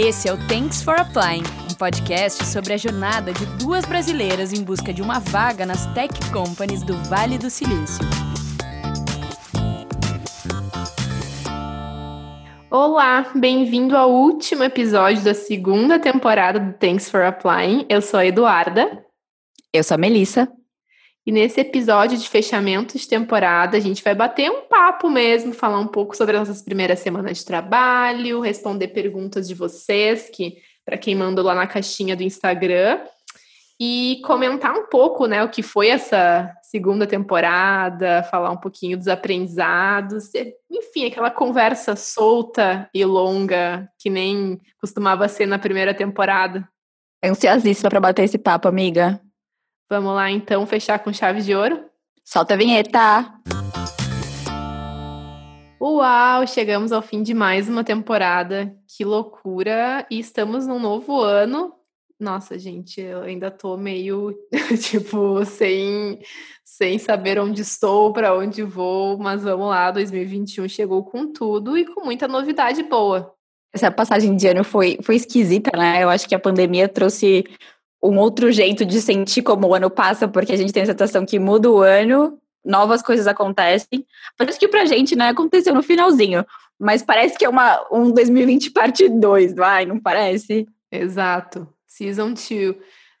Esse é o Thanks for Applying, um podcast sobre a jornada de duas brasileiras em busca de uma vaga nas tech companies do Vale do Silício. Olá, bem-vindo ao último episódio da segunda temporada do Thanks for Applying. Eu sou a Eduarda. Eu sou a Melissa. E nesse episódio de fechamento de temporada, a gente vai bater um papo mesmo, falar um pouco sobre as nossas primeiras semanas de trabalho, responder perguntas de vocês, que para quem mandou lá na caixinha do Instagram, e comentar um pouco, né, o que foi essa segunda temporada, falar um pouquinho dos aprendizados, enfim, aquela conversa solta e longa que nem costumava ser na primeira temporada. Ansiosíssima para bater esse papo, amiga. Vamos lá então fechar com chave de ouro? Solta a vinheta! Uau, chegamos ao fim de mais uma temporada. Que loucura! E estamos num novo ano. Nossa, gente, eu ainda tô meio tipo sem sem saber onde estou, para onde vou, mas vamos lá, 2021 chegou com tudo e com muita novidade boa. Essa passagem de ano foi foi esquisita, né? Eu acho que a pandemia trouxe um outro jeito de sentir como o ano passa, porque a gente tem a sensação que muda o ano, novas coisas acontecem. Parece que pra gente, né, aconteceu no finalzinho, mas parece que é uma, um 2020 parte 2, vai, não parece? Exato. Season 2.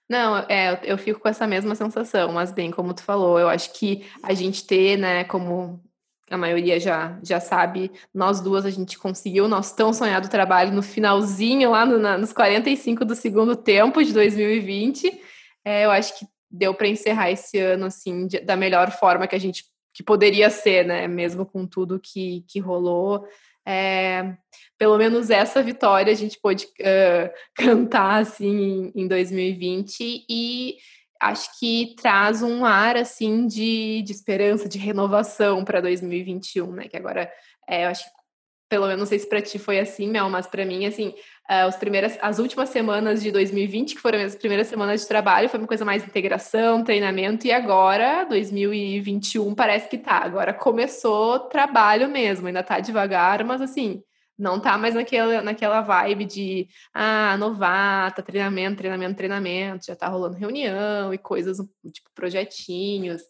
Não, é, eu fico com essa mesma sensação, mas bem, como tu falou, eu acho que a gente ter, né, como a maioria já, já sabe, nós duas a gente conseguiu o nosso tão sonhado trabalho no finalzinho, lá no, na, nos 45 do segundo tempo de 2020. É, eu acho que deu para encerrar esse ano assim de, da melhor forma que a gente que poderia ser, né? Mesmo com tudo que, que rolou. É, pelo menos essa vitória a gente pôde uh, cantar assim em, em 2020 e acho que traz um ar assim de, de esperança, de renovação para 2021, né? Que agora é, eu acho que pelo menos não sei se para ti foi assim, Mel, mas para mim assim, uh, as primeiras, as últimas semanas de 2020, que foram as primeiras semanas de trabalho, foi uma coisa mais integração, treinamento e agora 2021 parece que tá. Agora começou trabalho mesmo, ainda tá devagar, mas assim, não tá mais naquela, naquela vibe de ah, novata, treinamento, treinamento, treinamento, já tá rolando reunião e coisas, tipo, projetinhos.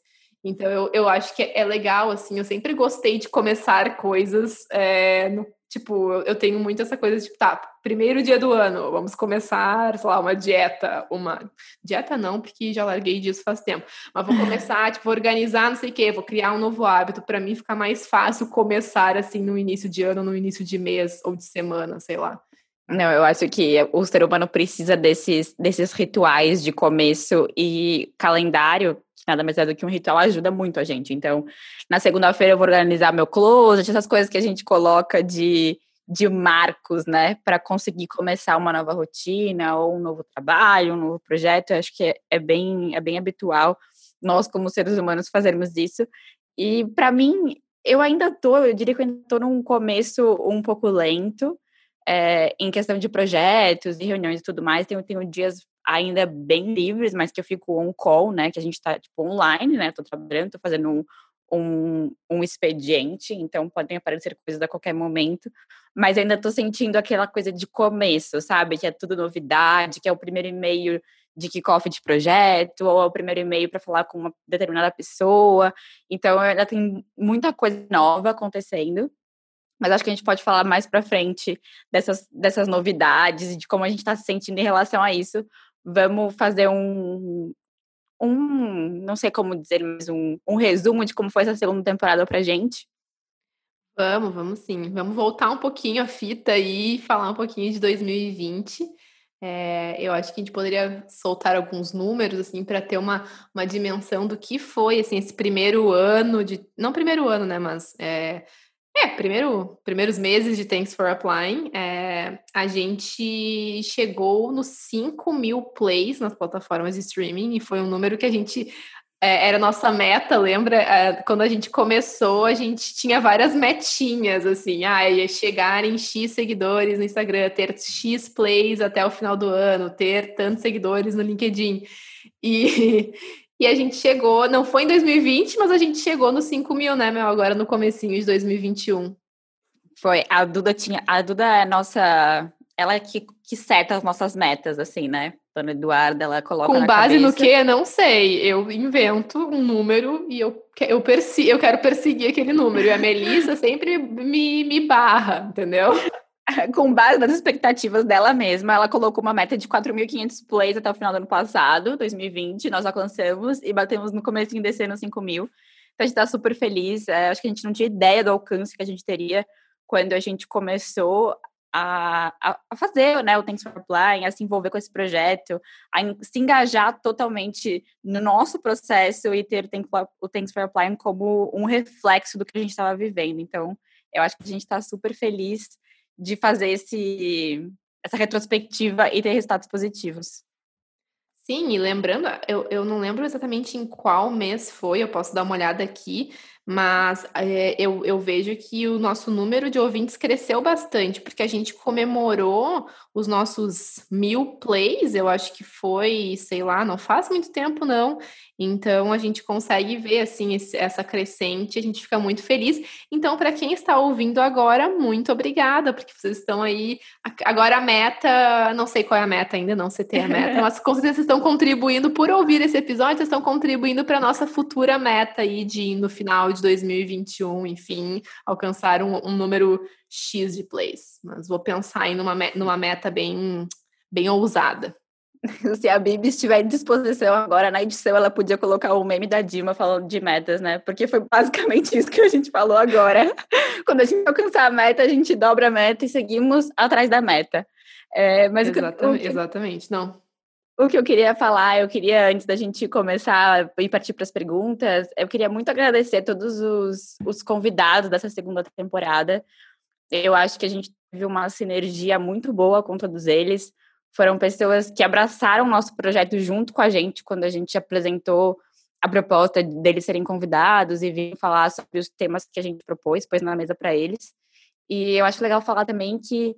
Então eu, eu acho que é legal, assim, eu sempre gostei de começar coisas é, no Tipo, eu tenho muito essa coisa de, tipo, tá, primeiro dia do ano, vamos começar, sei lá, uma dieta, uma... Dieta não, porque já larguei disso faz tempo. Mas vou começar, tipo, organizar não sei o quê, vou criar um novo hábito. para mim ficar mais fácil começar, assim, no início de ano, no início de mês ou de semana, sei lá. Não, eu acho que o ser humano precisa desses, desses rituais de começo e calendário, que nada mais é do que um ritual, ajuda muito a gente. Então, na segunda-feira eu vou organizar meu closet, essas coisas que a gente coloca de, de marcos, né, para conseguir começar uma nova rotina ou um novo trabalho, um novo projeto. Eu acho que é, é bem, é bem habitual nós, como seres humanos, fazermos isso. E, para mim, eu ainda tô, eu diria que eu ainda tô num começo um pouco lento é, em questão de projetos e reuniões e tudo mais, tenho, tenho dias ainda bem livres, mas que eu fico on call, né? Que a gente está tipo, online, né? Tô trabalhando, tô fazendo um, um, um, expediente, então podem aparecer coisas a qualquer momento, mas ainda estou sentindo aquela coisa de começo, sabe? Que é tudo novidade, que é o primeiro e-mail de kickoff de projeto, ou é o primeiro e-mail para falar com uma determinada pessoa. Então, ainda tem muita coisa nova acontecendo. Mas acho que a gente pode falar mais para frente dessas, dessas novidades e de como a gente está se sentindo em relação a isso. Vamos fazer um, um não sei como dizer, mas um, um resumo de como foi essa segunda temporada para gente. Vamos, vamos sim. Vamos voltar um pouquinho a fita e falar um pouquinho de 2020. É, eu acho que a gente poderia soltar alguns números assim para ter uma, uma dimensão do que foi assim esse primeiro ano de não primeiro ano, né, mas é, é, primeiro, primeiros meses de Thanks for Applying, é, a gente chegou nos 5 mil plays nas plataformas de streaming e foi um número que a gente é, era nossa meta, lembra? É, quando a gente começou, a gente tinha várias metinhas, assim, ah, ia chegar em X seguidores no Instagram, ter X plays até o final do ano, ter tantos seguidores no LinkedIn. E, e a gente chegou, não foi em 2020, mas a gente chegou nos 5 mil, né, Mel? Agora no comecinho de 2021. Foi, a Duda tinha, a Duda é nossa ela é que, que seta as nossas metas, assim, né? Dona Eduarda, ela coloca. Com base cabeça... no que? Não sei. Eu invento um número e eu, eu, persi eu quero perseguir aquele número. E a Melissa sempre me, me barra, entendeu? Com base nas expectativas dela mesma, ela colocou uma meta de 4.500 plays até o final do ano passado, 2020. Nós alcançamos e batemos no começo desse ano 5 mil. Então a gente está super feliz. É, acho que a gente não tinha ideia do alcance que a gente teria quando a gente começou a, a, fazer né, o Thanks for Applying, a se envolver com esse projeto, a se engajar totalmente no nosso processo e ter o Thanks for Applying como um reflexo do que a gente estava vivendo. Então, eu acho que a gente está super feliz de fazer esse, essa retrospectiva e ter resultados positivos. Sim, e lembrando, eu, eu não lembro exatamente em qual mês foi, eu posso dar uma olhada aqui, mas é, eu, eu vejo que o nosso número de ouvintes cresceu bastante, porque a gente comemorou os nossos mil plays, eu acho que foi, sei lá, não faz muito tempo não, então a gente consegue ver assim esse, essa crescente, a gente fica muito feliz. Então, para quem está ouvindo agora, muito obrigada, porque vocês estão aí. Agora a meta, não sei qual é a meta ainda, não sei ter a meta, mas com certeza vocês estão contribuindo por ouvir esse episódio, vocês estão contribuindo para nossa futura meta aí de no final de 2021, enfim, alcançar um, um número X de plays. Mas vou pensar em numa, numa meta bem, bem ousada. Se a Bibi estiver em disposição agora na edição, ela podia colocar o meme da Dima falando de metas, né? Porque foi basicamente isso que a gente falou agora. Quando a gente alcançar a meta, a gente dobra a meta e seguimos atrás da meta. É, mas exatamente, que, exatamente, não. O que eu queria falar, eu queria, antes da gente começar e partir para as perguntas, eu queria muito agradecer todos os, os convidados dessa segunda temporada. Eu acho que a gente teve uma sinergia muito boa com todos eles foram pessoas que abraçaram o nosso projeto junto com a gente quando a gente apresentou a proposta deles serem convidados e vir falar sobre os temas que a gente propôs, pôs na mesa para eles. E eu acho legal falar também que,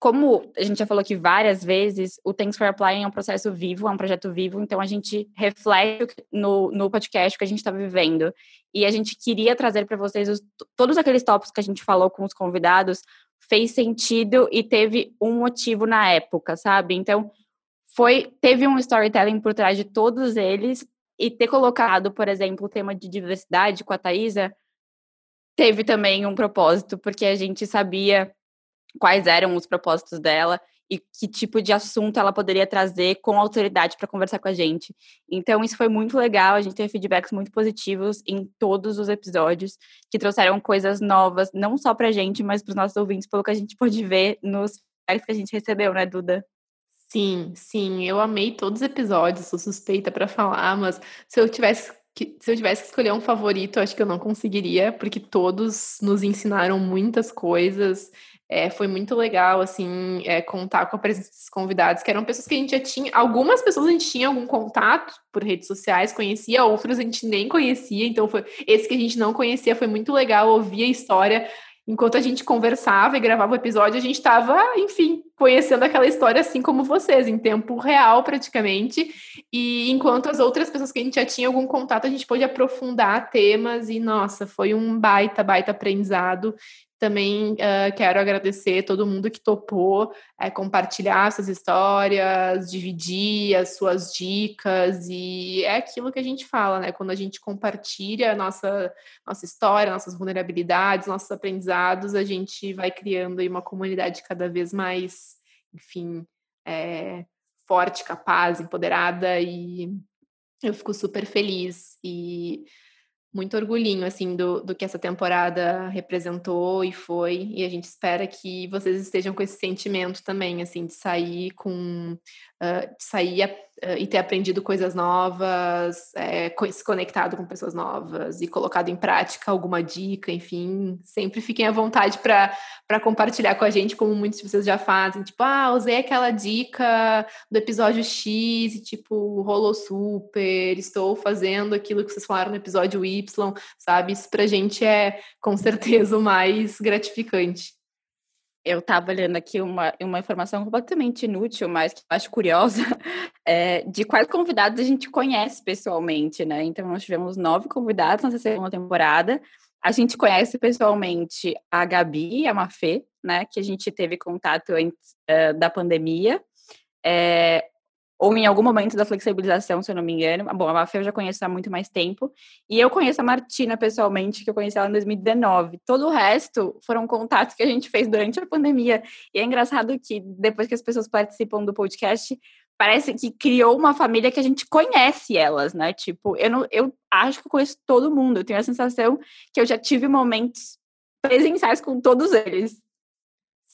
como a gente já falou aqui várias vezes, o Thanks for Applying é um processo vivo, é um projeto vivo, então a gente reflete no, no podcast que a gente está vivendo. E a gente queria trazer para vocês os, todos aqueles tópicos que a gente falou com os convidados, fez sentido e teve um motivo na época, sabe? Então, foi teve um storytelling por trás de todos eles e ter colocado, por exemplo, o tema de diversidade com a Thaisa teve também um propósito, porque a gente sabia quais eram os propósitos dela e que tipo de assunto ela poderia trazer com autoridade para conversar com a gente. Então, isso foi muito legal. A gente teve feedbacks muito positivos em todos os episódios, que trouxeram coisas novas, não só para a gente, mas para os nossos ouvintes, pelo que a gente pôde ver nos feedbacks que a gente recebeu, né, Duda? Sim, sim, eu amei todos os episódios, sou suspeita para falar, mas se eu tivesse que, se eu tivesse que escolher um favorito, acho que eu não conseguiria, porque todos nos ensinaram muitas coisas é, foi muito legal, assim, é, contar com a presença desses convidados, que eram pessoas que a gente já tinha. Algumas pessoas a gente tinha algum contato por redes sociais, conhecia, outras a gente nem conhecia. Então, foi esse que a gente não conhecia foi muito legal ouvir a história. Enquanto a gente conversava e gravava o episódio, a gente estava, enfim, conhecendo aquela história assim como vocês, em tempo real praticamente. E enquanto as outras pessoas que a gente já tinha algum contato, a gente pôde aprofundar temas e, nossa, foi um baita, baita aprendizado. Também uh, quero agradecer todo mundo que topou é, compartilhar suas histórias, dividir as suas dicas, e é aquilo que a gente fala, né? Quando a gente compartilha a nossa, nossa história, nossas vulnerabilidades, nossos aprendizados, a gente vai criando aí uma comunidade cada vez mais, enfim, é, forte, capaz, empoderada, e eu fico super feliz. E muito orgulhinho, assim, do, do que essa temporada representou e foi, e a gente espera que vocês estejam com esse sentimento também, assim, de sair com, uh, sair uh, e ter aprendido coisas novas, é, se conectado com pessoas novas e colocado em prática alguma dica, enfim, sempre fiquem à vontade para compartilhar com a gente, como muitos de vocês já fazem, tipo, ah, usei aquela dica do episódio X e, tipo, rolou super, estou fazendo aquilo que vocês falaram no episódio Y, sabe? Isso pra gente é com certeza o mais gratificante. Eu estava olhando aqui uma, uma informação completamente inútil, mas que eu acho curiosa, é, de quais convidados a gente conhece pessoalmente, né? Então, nós tivemos nove convidados nessa segunda temporada. A gente conhece pessoalmente a Gabi e a Mafê, né, que a gente teve contato antes uh, da pandemia. É, ou em algum momento da flexibilização, se eu não me engano. Bom, a Mafia eu já conheço há muito mais tempo. E eu conheço a Martina pessoalmente, que eu conheci ela em 2019. Todo o resto foram contatos que a gente fez durante a pandemia. E é engraçado que depois que as pessoas participam do podcast, parece que criou uma família que a gente conhece elas, né? Tipo, eu, não, eu acho que eu conheço todo mundo. Eu tenho a sensação que eu já tive momentos presenciais com todos eles.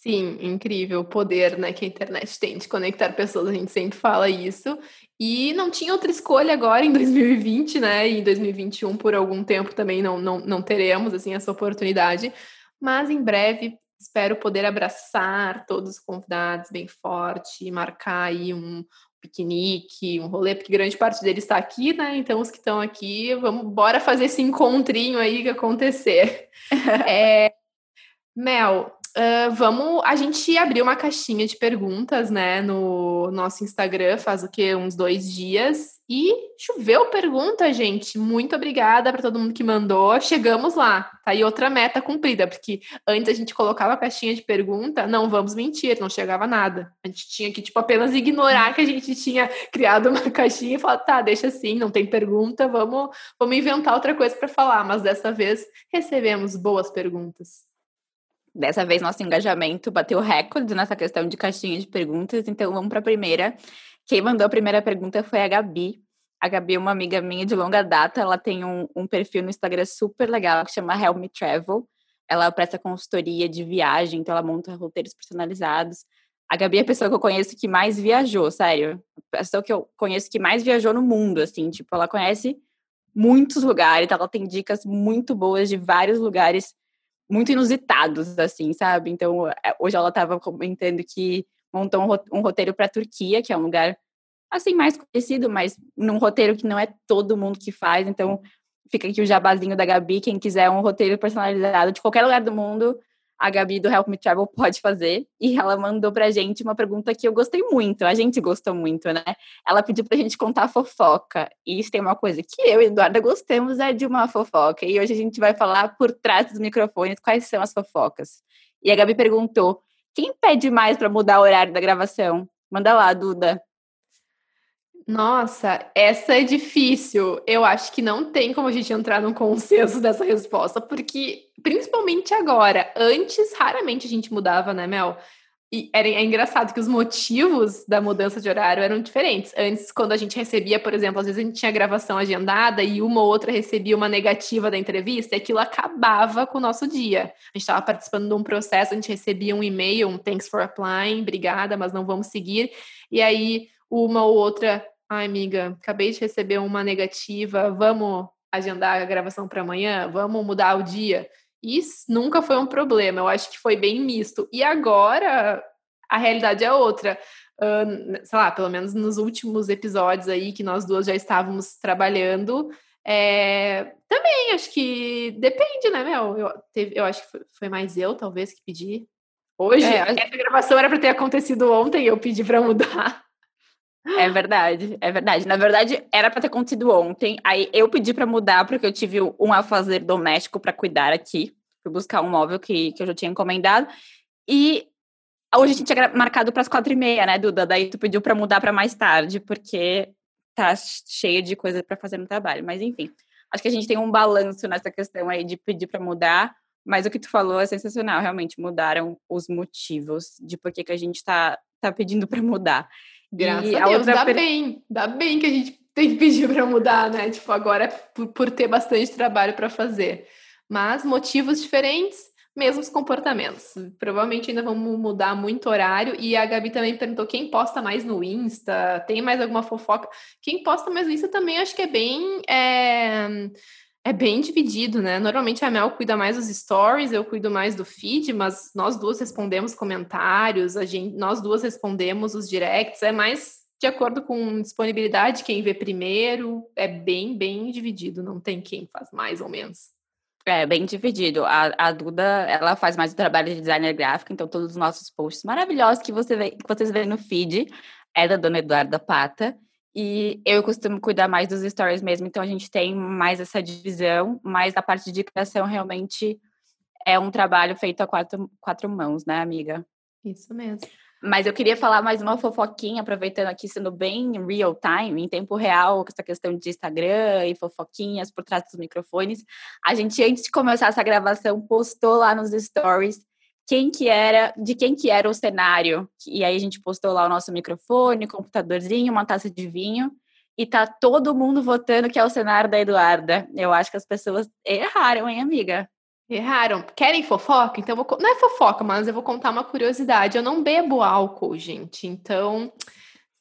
Sim, incrível o poder né, que a internet tem de conectar pessoas, a gente sempre fala isso. E não tinha outra escolha agora em 2020, né? E em 2021, por algum tempo, também não, não, não teremos assim, essa oportunidade. Mas em breve espero poder abraçar todos os convidados bem forte, marcar aí um piquenique, um rolê, porque grande parte deles está aqui, né? Então os que estão aqui, vamos bora fazer esse encontrinho aí que acontecer. é, Mel, Uh, vamos, a gente abriu uma caixinha de perguntas, né, no nosso Instagram, faz o que uns dois dias e choveu pergunta, gente. Muito obrigada para todo mundo que mandou. Chegamos lá, tá aí outra meta cumprida, porque antes a gente colocava a caixinha de pergunta, não vamos mentir, não chegava nada. A gente tinha que tipo apenas ignorar que a gente tinha criado uma caixinha e falar, tá, deixa assim, não tem pergunta, vamos, vamos inventar outra coisa para falar. Mas dessa vez recebemos boas perguntas. Dessa vez nosso engajamento bateu recorde nessa questão de caixinha de perguntas, então vamos para a primeira. Quem mandou a primeira pergunta foi a Gabi. A Gabi é uma amiga minha de longa data, ela tem um, um perfil no Instagram super legal que chama Help Me Travel. Ela presta consultoria de viagem, então ela monta roteiros personalizados. A Gabi é a pessoa que eu conheço que mais viajou, sério. A pessoa que eu conheço que mais viajou no mundo, assim, tipo, ela conhece muitos lugares, ela tem dicas muito boas de vários lugares muito inusitados, assim, sabe? Então, é, hoje ela estava comentando que montou um roteiro para a Turquia, que é um lugar, assim, mais conhecido, mas num roteiro que não é todo mundo que faz. Então, fica aqui o jabazinho da Gabi. Quem quiser um roteiro personalizado de qualquer lugar do mundo, a Gabi do Help Me Travel pode fazer. E ela mandou pra gente uma pergunta que eu gostei muito, a gente gostou muito, né? Ela pediu pra gente contar fofoca. E isso tem uma coisa que eu e Eduarda gostamos é de uma fofoca. E hoje a gente vai falar por trás dos microfones quais são as fofocas. E a Gabi perguntou: quem pede mais para mudar o horário da gravação? Manda lá, Duda. Nossa, essa é difícil. Eu acho que não tem como a gente entrar num consenso dessa resposta, porque, principalmente agora, antes raramente a gente mudava, né, Mel? E era, é engraçado que os motivos da mudança de horário eram diferentes. Antes, quando a gente recebia, por exemplo, às vezes a gente tinha gravação agendada e uma ou outra recebia uma negativa da entrevista, e aquilo acabava com o nosso dia. A gente estava participando de um processo, a gente recebia um e-mail, um thanks for applying, obrigada, mas não vamos seguir. E aí, uma ou outra Ai, amiga, acabei de receber uma negativa, vamos agendar a gravação para amanhã? Vamos mudar o dia? Isso nunca foi um problema, eu acho que foi bem misto. E agora a realidade é outra. Uh, sei lá, pelo menos nos últimos episódios aí que nós duas já estávamos trabalhando, é, também acho que depende, né, Mel? Eu, teve, eu acho que foi, foi, mais eu, talvez, que pedi. Hoje, é, essa gravação era para ter acontecido ontem, eu pedi para mudar. É verdade, é verdade. Na verdade, era para ter acontecido ontem. Aí eu pedi para mudar porque eu tive um afazer doméstico para cuidar aqui. Fui buscar um móvel que, que eu já tinha encomendado. E hoje a gente tinha marcado para as quatro e meia, né, Duda? Daí tu pediu para mudar para mais tarde, porque tá cheio de coisa para fazer no trabalho. Mas enfim, acho que a gente tem um balanço nessa questão aí de pedir para mudar. Mas o que tu falou é sensacional. Realmente mudaram os motivos de por que, que a gente tá, tá pedindo para mudar. Graças e a, Deus, dá per... bem, dá bem que a gente tem que pedir para mudar, né? Tipo, agora por, por ter bastante trabalho para fazer. Mas motivos diferentes, mesmos comportamentos. Provavelmente ainda vamos mudar muito horário. E a Gabi também perguntou quem posta mais no Insta, tem mais alguma fofoca? Quem posta mais no Insta também acho que é bem. É é bem dividido, né? Normalmente a Mel cuida mais dos stories, eu cuido mais do feed, mas nós duas respondemos comentários, a gente, nós duas respondemos os directs, é mais de acordo com disponibilidade, quem vê primeiro, é bem, bem dividido, não tem quem faz mais ou menos. É, bem dividido. A, a Duda, ela faz mais o trabalho de designer gráfico, então todos os nossos posts maravilhosos que, você vê, que vocês veem no feed é da Dona Eduarda Pata. E eu costumo cuidar mais dos stories mesmo, então a gente tem mais essa divisão, mas a parte de criação realmente é um trabalho feito a quatro, quatro mãos, né, amiga? Isso mesmo. Mas eu queria falar mais uma fofoquinha, aproveitando aqui, sendo bem real time, em tempo real, com essa questão de Instagram e fofoquinhas por trás dos microfones. A gente, antes de começar essa gravação, postou lá nos stories quem que era, de quem que era o cenário. E aí a gente postou lá o nosso microfone, computadorzinho, uma taça de vinho. E tá todo mundo votando que é o cenário da Eduarda. Eu acho que as pessoas erraram, hein, amiga? Erraram. Querem fofoca? Então, vou... não é fofoca, mas eu vou contar uma curiosidade. Eu não bebo álcool, gente. Então,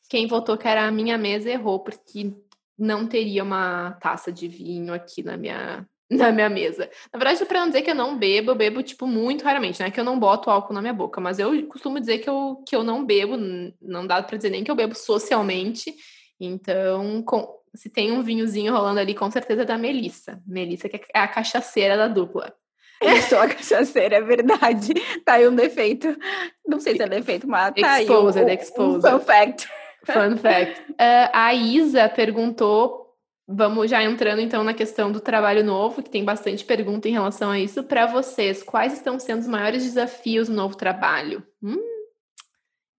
quem votou que era a minha mesa errou, porque não teria uma taça de vinho aqui na minha, na minha mesa. Na verdade, para não dizer que eu não bebo, eu bebo, tipo, muito raramente, né? Que eu não boto álcool na minha boca. Mas eu costumo dizer que eu, que eu não bebo, não dá para dizer nem que eu bebo socialmente. Então, com, se tem um vinhozinho rolando ali, com certeza é da Melissa. Melissa, que é a cachaceira da dupla. Eu sou a cachaceira, é verdade. Tá aí um defeito. Não sei se é defeito, mas tá exposed, aí. Um, exposed. Um fun fact. Fun fact. Uh, a Isa perguntou Vamos já entrando então na questão do trabalho novo, que tem bastante pergunta em relação a isso. Para vocês, quais estão sendo os maiores desafios no novo trabalho? Hum?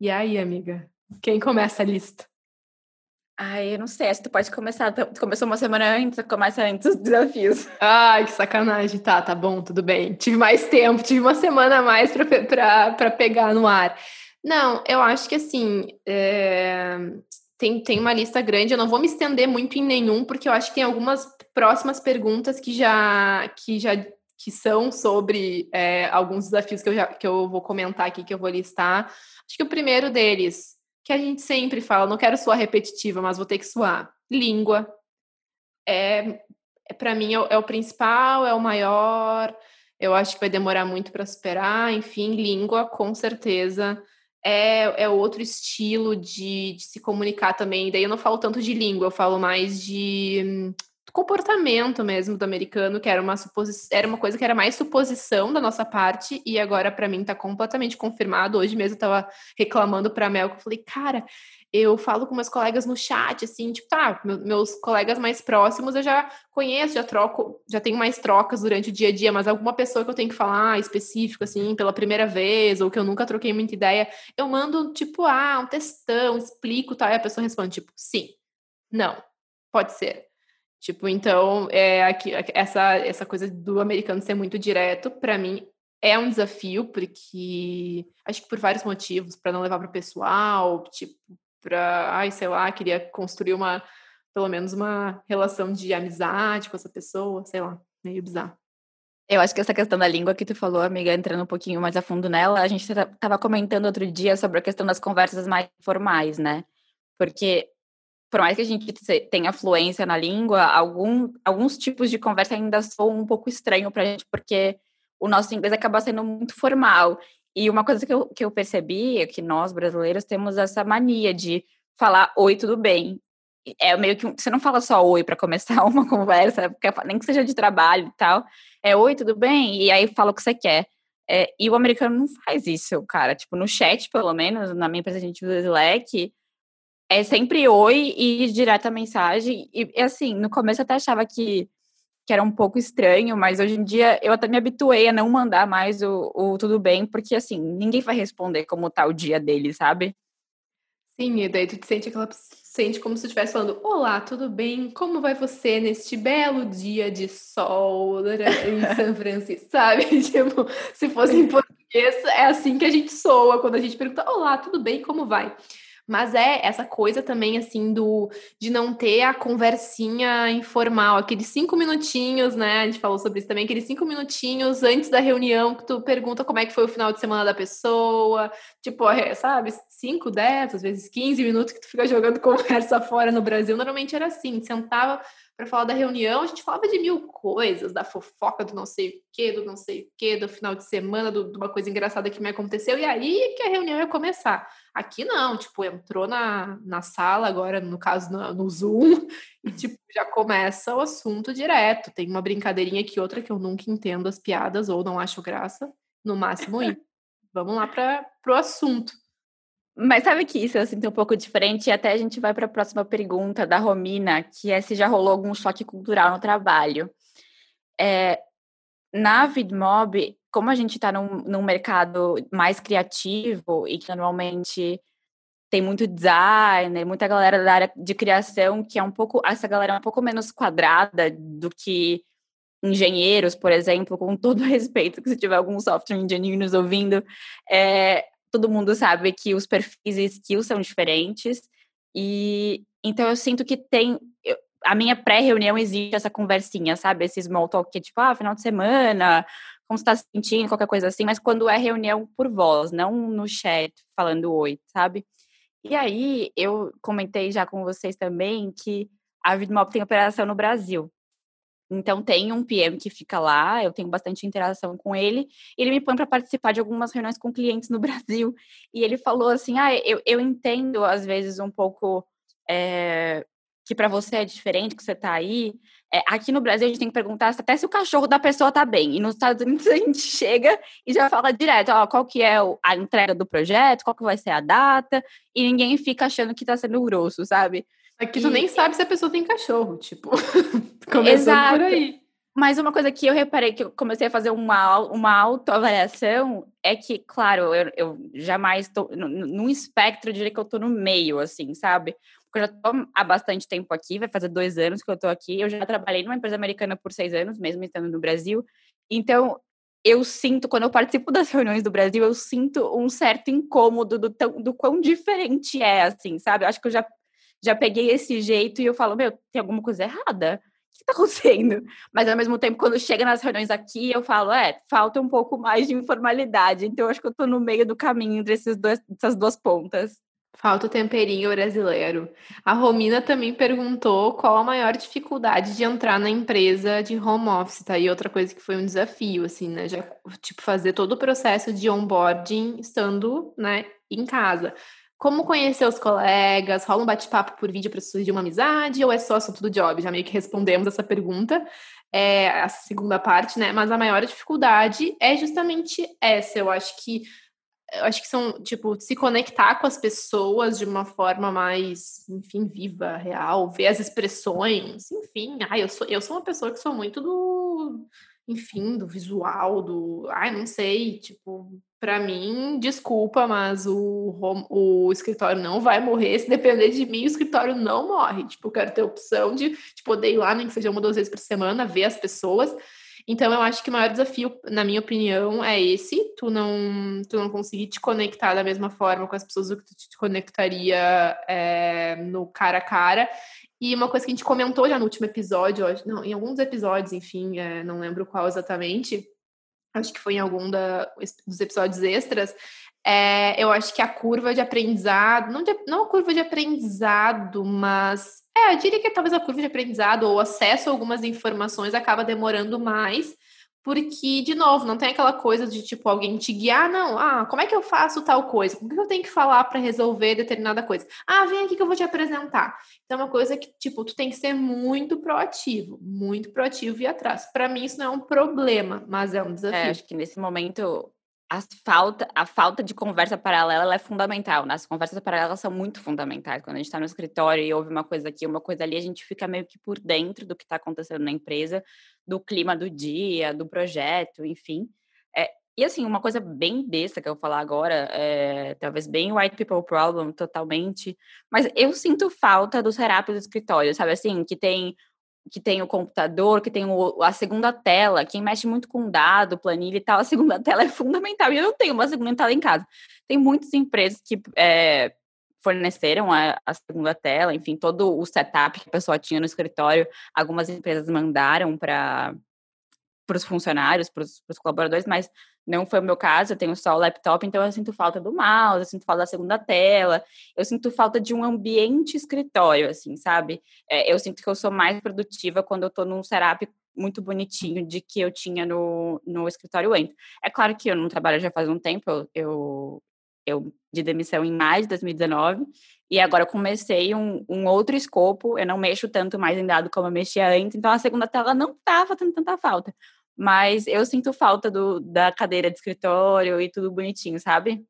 E aí, amiga? Quem começa a lista? Ai, eu não sei, acho que tu pode começar. Tu começou uma semana antes, começa antes os desafios. Ai, que sacanagem. Tá, tá bom, tudo bem. Tive mais tempo, tive uma semana a mais para pegar no ar. Não, eu acho que assim. É tem, tem uma lista grande, eu não vou me estender muito em nenhum, porque eu acho que tem algumas próximas perguntas que já, que já que são sobre é, alguns desafios que eu, já, que eu vou comentar aqui, que eu vou listar. Acho que o primeiro deles, que a gente sempre fala, não quero soar repetitiva, mas vou ter que soar. Língua. É, é para mim é, é o principal, é o maior. Eu acho que vai demorar muito para superar. Enfim, língua, com certeza é, é outro estilo de, de, se comunicar também. Daí eu não falo tanto de língua, eu falo mais de hum, comportamento mesmo do americano, que era uma suposição, era uma coisa que era mais suposição da nossa parte, e agora para mim tá completamente confirmado. Hoje mesmo eu tava reclamando pra Mel, que eu falei, cara, eu falo com meus colegas no chat, assim, tipo, tá, meus colegas mais próximos eu já conheço, já troco, já tenho mais trocas durante o dia a dia, mas alguma pessoa que eu tenho que falar específico, assim, pela primeira vez, ou que eu nunca troquei muita ideia, eu mando, tipo, ah, um textão, explico, tal, e a pessoa responde, tipo, sim, não, pode ser. Tipo, então, é aqui, essa, essa coisa do americano ser muito direto, para mim, é um desafio, porque acho que por vários motivos, para não levar para o pessoal, tipo, para, ai, sei lá, queria construir uma, pelo menos uma relação de amizade com essa pessoa, sei lá, meio bizarro. Eu acho que essa questão da língua que tu falou, amiga, entrando um pouquinho mais a fundo nela, a gente estava comentando outro dia sobre a questão das conversas mais formais, né? Porque por mais que a gente tenha fluência na língua, algum, alguns tipos de conversa ainda são um pouco estranho para a gente, porque o nosso inglês acaba sendo muito formal. E uma coisa que eu, que eu percebi é que nós, brasileiros, temos essa mania de falar oi, tudo bem. É meio que você não fala só oi para começar uma conversa, nem que seja de trabalho e tal. É oi, tudo bem? E aí fala o que você quer. É, e o americano não faz isso, cara. Tipo, no chat, pelo menos, na minha empresa a gente usa Slack, é sempre oi e direta mensagem. E, e assim, no começo eu até achava que que era um pouco estranho, mas hoje em dia eu até me habituei a não mandar mais o, o tudo bem, porque assim, ninguém vai responder como tá o dia dele, sabe? Sim, e daí tu te sente aquela sente como se estivesse falando: Olá, tudo bem? Como vai você neste belo dia de sol em São Francisco? Sabe? Tipo, se fosse em português, é assim que a gente soa quando a gente pergunta: Olá, tudo bem? Como vai? Mas é essa coisa também, assim, do de não ter a conversinha informal, aqueles cinco minutinhos, né? A gente falou sobre isso também, aqueles cinco minutinhos antes da reunião que tu pergunta como é que foi o final de semana da pessoa, tipo, sabe, cinco, dez, às vezes 15 minutos que tu fica jogando conversa fora no Brasil. Normalmente era assim, sentava para falar da reunião, a gente falava de mil coisas, da fofoca do não sei o que, do não sei o que, do final de semana, de uma coisa engraçada que me aconteceu, e aí que a reunião ia começar. Aqui não, tipo, entrou na, na sala, agora no caso no, no Zoom, e tipo, já começa o assunto direto. Tem uma brincadeirinha aqui, outra que eu nunca entendo as piadas ou não acho graça, no máximo. Vamos lá para o assunto. Mas sabe que isso eu sinto um pouco diferente e até a gente vai para a próxima pergunta da Romina, que é se já rolou algum choque cultural no trabalho. É, na VidMob, como a gente está num, num mercado mais criativo e que normalmente tem muito designer, muita galera da área de criação que é um pouco, essa galera é um pouco menos quadrada do que engenheiros, por exemplo, com todo respeito, que se tiver algum software engineer nos ouvindo, é, todo mundo sabe que os perfis e skills são diferentes, e então eu sinto que tem, eu, a minha pré-reunião existe essa conversinha, sabe, esse small talk que é tipo, ah, final de semana, como está se sentindo, qualquer coisa assim, mas quando é reunião por voz, não no chat, falando oi, sabe? E aí, eu comentei já com vocês também que a Vidmop tem operação no Brasil. Então, tem um PM que fica lá, eu tenho bastante interação com ele. Ele me põe para participar de algumas reuniões com clientes no Brasil. E ele falou assim: ah, eu, eu entendo, às vezes, um pouco é, que para você é diferente, que você está aí. É, aqui no Brasil, a gente tem que perguntar até se o cachorro da pessoa está bem. E nos Estados Unidos, a gente chega e já fala direto: ó, qual que é a entrega do projeto, qual que vai ser a data. E ninguém fica achando que está sendo grosso, sabe? Aqui e... tu nem sabe se a pessoa tem cachorro, tipo. Começando Exato. por aí. Mas uma coisa que eu reparei, que eu comecei a fazer uma, uma autoavaliação, é que, claro, eu, eu jamais estou. Num espectro, eu diria que eu estou no meio, assim, sabe? Porque eu já estou há bastante tempo aqui, vai fazer dois anos que eu estou aqui. Eu já trabalhei numa empresa americana por seis anos, mesmo estando no Brasil. Então, eu sinto, quando eu participo das reuniões do Brasil, eu sinto um certo incômodo do, tão, do quão diferente é, assim, sabe? Eu acho que eu já já peguei esse jeito e eu falo, meu, tem alguma coisa errada? O que está acontecendo? Mas ao mesmo tempo, quando chega nas reuniões aqui, eu falo, é, falta um pouco mais de informalidade. Então, eu acho que eu estou no meio do caminho entre esses dois, essas duas pontas. Falta o temperinho brasileiro. A Romina também perguntou qual a maior dificuldade de entrar na empresa de home office, tá? Outra coisa que foi um desafio, assim, né? Já, tipo, fazer todo o processo de onboarding estando, né, em casa. Como conhecer os colegas? Rola um bate-papo por vídeo para surgir uma amizade ou é só assunto do job? Já meio que respondemos essa pergunta, é, essa segunda parte, né? Mas a maior dificuldade é justamente essa. Eu acho que eu acho que são, tipo, se conectar com as pessoas de uma forma mais, enfim, viva, real, ver as expressões, enfim. Ah, eu sou, eu sou uma pessoa que sou muito do, enfim, do visual, do, ai, não sei, tipo, para mim, desculpa, mas o, o escritório não vai morrer. Se depender de mim, o escritório não morre. Tipo, eu quero ter opção de, de poder ir lá, nem que seja uma duas vezes por semana, ver as pessoas. Então, eu acho que o maior desafio, na minha opinião, é esse: tu não, tu não conseguir te conectar da mesma forma com as pessoas que tu te conectaria é, no cara a cara. E uma coisa que a gente comentou já no último episódio, não, em alguns episódios, enfim, é, não lembro qual exatamente, acho que foi em algum da, dos episódios extras, é, eu acho que a curva de aprendizado, não, de, não a curva de aprendizado, mas é, eu diria que talvez a curva de aprendizado ou acesso a algumas informações acaba demorando mais, porque, de novo, não tem aquela coisa de tipo alguém te guiar, não. Ah, como é que eu faço tal coisa? O que eu tenho que falar para resolver determinada coisa? Ah, vem aqui que eu vou te apresentar. Então, é uma coisa que, tipo, tu tem que ser muito proativo, muito proativo e atrás. Para mim, isso não é um problema, mas é um desafio. É, acho que nesse momento a falta, a falta de conversa paralela é fundamental. Né? As conversas paralelas são muito fundamentais. Quando a gente está no escritório e ouve uma coisa aqui, uma coisa ali, a gente fica meio que por dentro do que está acontecendo na empresa, do clima do dia, do projeto, enfim. É, e assim, uma coisa bem besta que eu vou falar agora, é, talvez bem white people problem totalmente, mas eu sinto falta dos setups do escritório, sabe assim, que tem que tem o computador, que tem o, a segunda tela, quem mexe muito com dado, planilha e tal, a segunda tela é fundamental. E eu não tenho uma segunda tela em casa. Tem muitas empresas que é, forneceram a, a, segunda tela, enfim, todo o setup que a pessoa tinha no escritório, algumas empresas mandaram para os funcionários, para os colaboradores, mas não foi o meu caso, eu tenho só o laptop, então eu sinto falta do mouse, eu sinto falta da segunda tela, eu sinto falta de um ambiente escritório, assim, sabe? É, eu sinto que eu sou mais produtiva quando eu estou num setup muito bonitinho de que eu tinha no, no escritório antes. É claro que eu não trabalho já faz um tempo, eu, eu, de demissão em maio de 2019, e agora eu comecei um, um, outro escopo, eu não mexo tanto mais em dado como eu mexia antes, então a segunda tela não estava fazendo tanta falta. Mas eu sinto falta do, da cadeira de escritório e tudo bonitinho, sabe?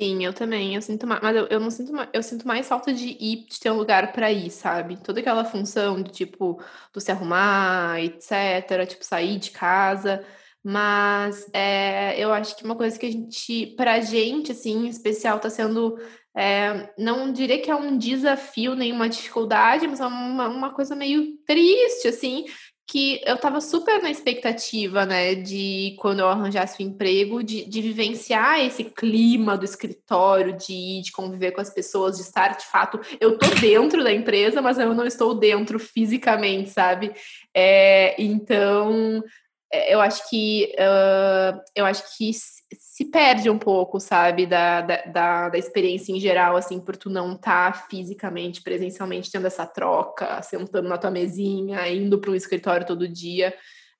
Sim, eu também. Eu sinto mais, mas eu, eu não sinto mais, eu sinto mais falta de ir, de ter um lugar para ir, sabe? Toda aquela função de tipo, do se arrumar, etc, tipo sair de casa, Mas é, eu acho que uma coisa que a gente, pra gente, assim, em especial, tá sendo. É, não diria que é um desafio, nem uma dificuldade, mas é uma, uma coisa meio triste, assim, que eu estava super na expectativa, né, de quando eu arranjasse o um emprego, de, de vivenciar esse clima do escritório, de ir, de conviver com as pessoas, de estar de fato. Eu tô dentro da empresa, mas eu não estou dentro fisicamente, sabe? É, então eu acho que uh, eu acho que se perde um pouco, sabe, da, da, da, experiência em geral, assim, por tu não estar tá fisicamente, presencialmente tendo essa troca, sentando na tua mesinha, indo para um escritório todo dia,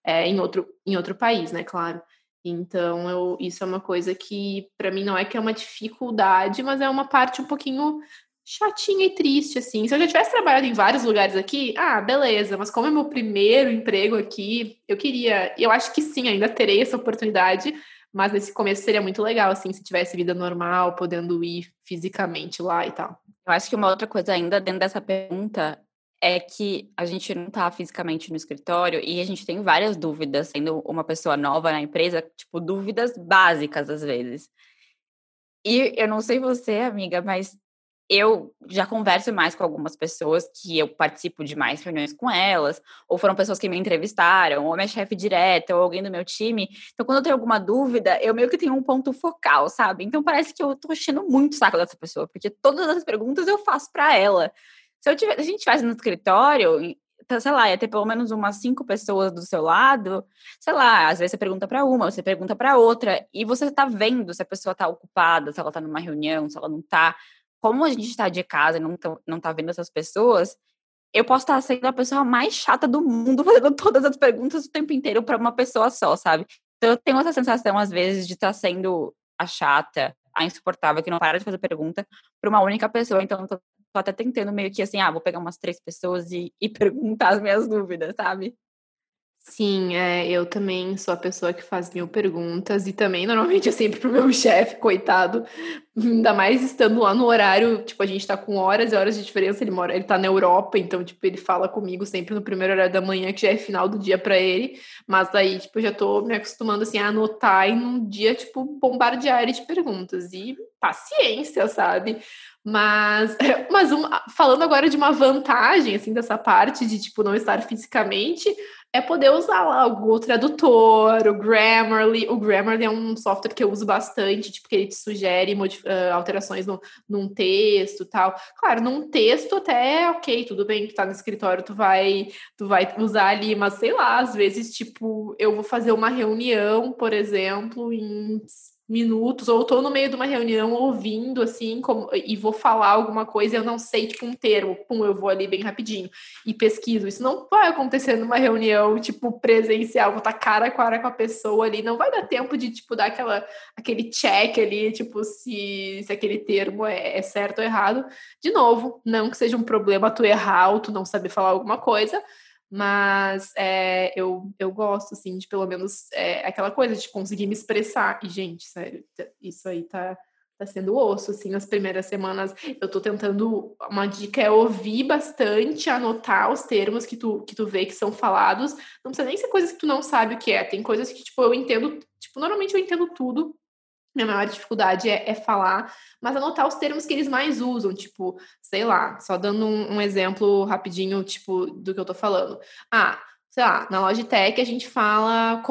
é, em, outro, em outro país, né, claro. Então, eu, isso é uma coisa que, para mim, não é que é uma dificuldade, mas é uma parte um pouquinho chatinha e triste, assim. Se eu já tivesse trabalhado em vários lugares aqui, ah, beleza, mas como é meu primeiro emprego aqui, eu queria, eu acho que sim, ainda terei essa oportunidade, mas nesse começo seria muito legal, assim, se tivesse vida normal, podendo ir fisicamente lá e tal. Eu acho que uma outra coisa ainda dentro dessa pergunta é que a gente não está fisicamente no escritório e a gente tem várias dúvidas, sendo uma pessoa nova na empresa, tipo, dúvidas básicas às vezes. E eu não sei você, amiga, mas eu já converso mais com algumas pessoas que eu participo de mais reuniões com elas, ou foram pessoas que me entrevistaram, ou minha chefe direta, ou alguém do meu time. Então, quando eu tenho alguma dúvida, eu meio que tenho um ponto focal, sabe? Então, parece que eu tô enchendo muito o saco dessa pessoa, porque todas as perguntas eu faço para ela. Se, eu tiver, a gente tivesse no escritório, então, sei lá, ia ter pelo menos umas cinco pessoas do seu lado, sei lá, às vezes você pergunta para uma, você pergunta para outra, e você tá vendo se a pessoa tá ocupada, se ela tá numa reunião, se ela não tá como a gente está de casa e não, tá, não tá vendo essas pessoas, eu posso estar sendo a pessoa mais chata do mundo, fazendo todas as perguntas o tempo inteiro para uma pessoa só, sabe? Então eu tenho essa sensação, às vezes, de estar tá sendo a chata, a insuportável, que não para de fazer pergunta para uma única pessoa. Então eu tô, tô, até tentando meio que assim, ah, vou pegar umas três pessoas e, e perguntar as minhas dúvidas, sabe? Sim, é, eu também sou a pessoa que faz mil perguntas e também normalmente é sempre pro meu chefe, coitado. Ainda mais estando lá no horário, tipo, a gente tá com horas e horas de diferença, ele mora, ele tá na Europa, então, tipo, ele fala comigo sempre no primeiro horário da manhã, que já é final do dia para ele, mas daí, tipo, eu já tô me acostumando, assim, a anotar e num dia, tipo, bombardear ele de perguntas. E paciência, sabe? Mas, mas um, falando agora de uma vantagem, assim, dessa parte de, tipo, não estar fisicamente, é poder usar lá o Google Tradutor, o Grammarly. O Grammarly é um software que eu uso bastante, tipo, que ele te sugere uh, alterações no, num texto tal. Claro, num texto até, ok, tudo bem que tá no escritório, tu vai, tu vai usar ali, mas sei lá, às vezes, tipo, eu vou fazer uma reunião, por exemplo, em minutos, ou estou no meio de uma reunião ouvindo, assim, como, e vou falar alguma coisa, eu não sei, tipo, um termo, pum, eu vou ali bem rapidinho e pesquiso. Isso não vai acontecer numa reunião, tipo, presencial, vou estar cara a cara com a pessoa ali, não vai dar tempo de, tipo, dar aquela, aquele check ali, tipo, se, se aquele termo é, é certo ou errado. De novo, não que seja um problema tu errar ou tu não saber falar alguma coisa, mas é, eu, eu gosto, assim, de pelo menos é, aquela coisa de conseguir me expressar. E, gente, sério, isso aí tá, tá sendo osso, assim, nas primeiras semanas. Eu tô tentando, uma dica é ouvir bastante, anotar os termos que tu, que tu vê que são falados. Não precisa nem ser coisas que tu não sabe o que é. Tem coisas que, tipo, eu entendo, tipo, normalmente eu entendo tudo, minha maior dificuldade é, é, falar, mas anotar os termos que eles mais usam, tipo, sei lá, só dando um, um, exemplo rapidinho, tipo, do que eu tô falando. Ah, sei lá, na Logitech a gente fala,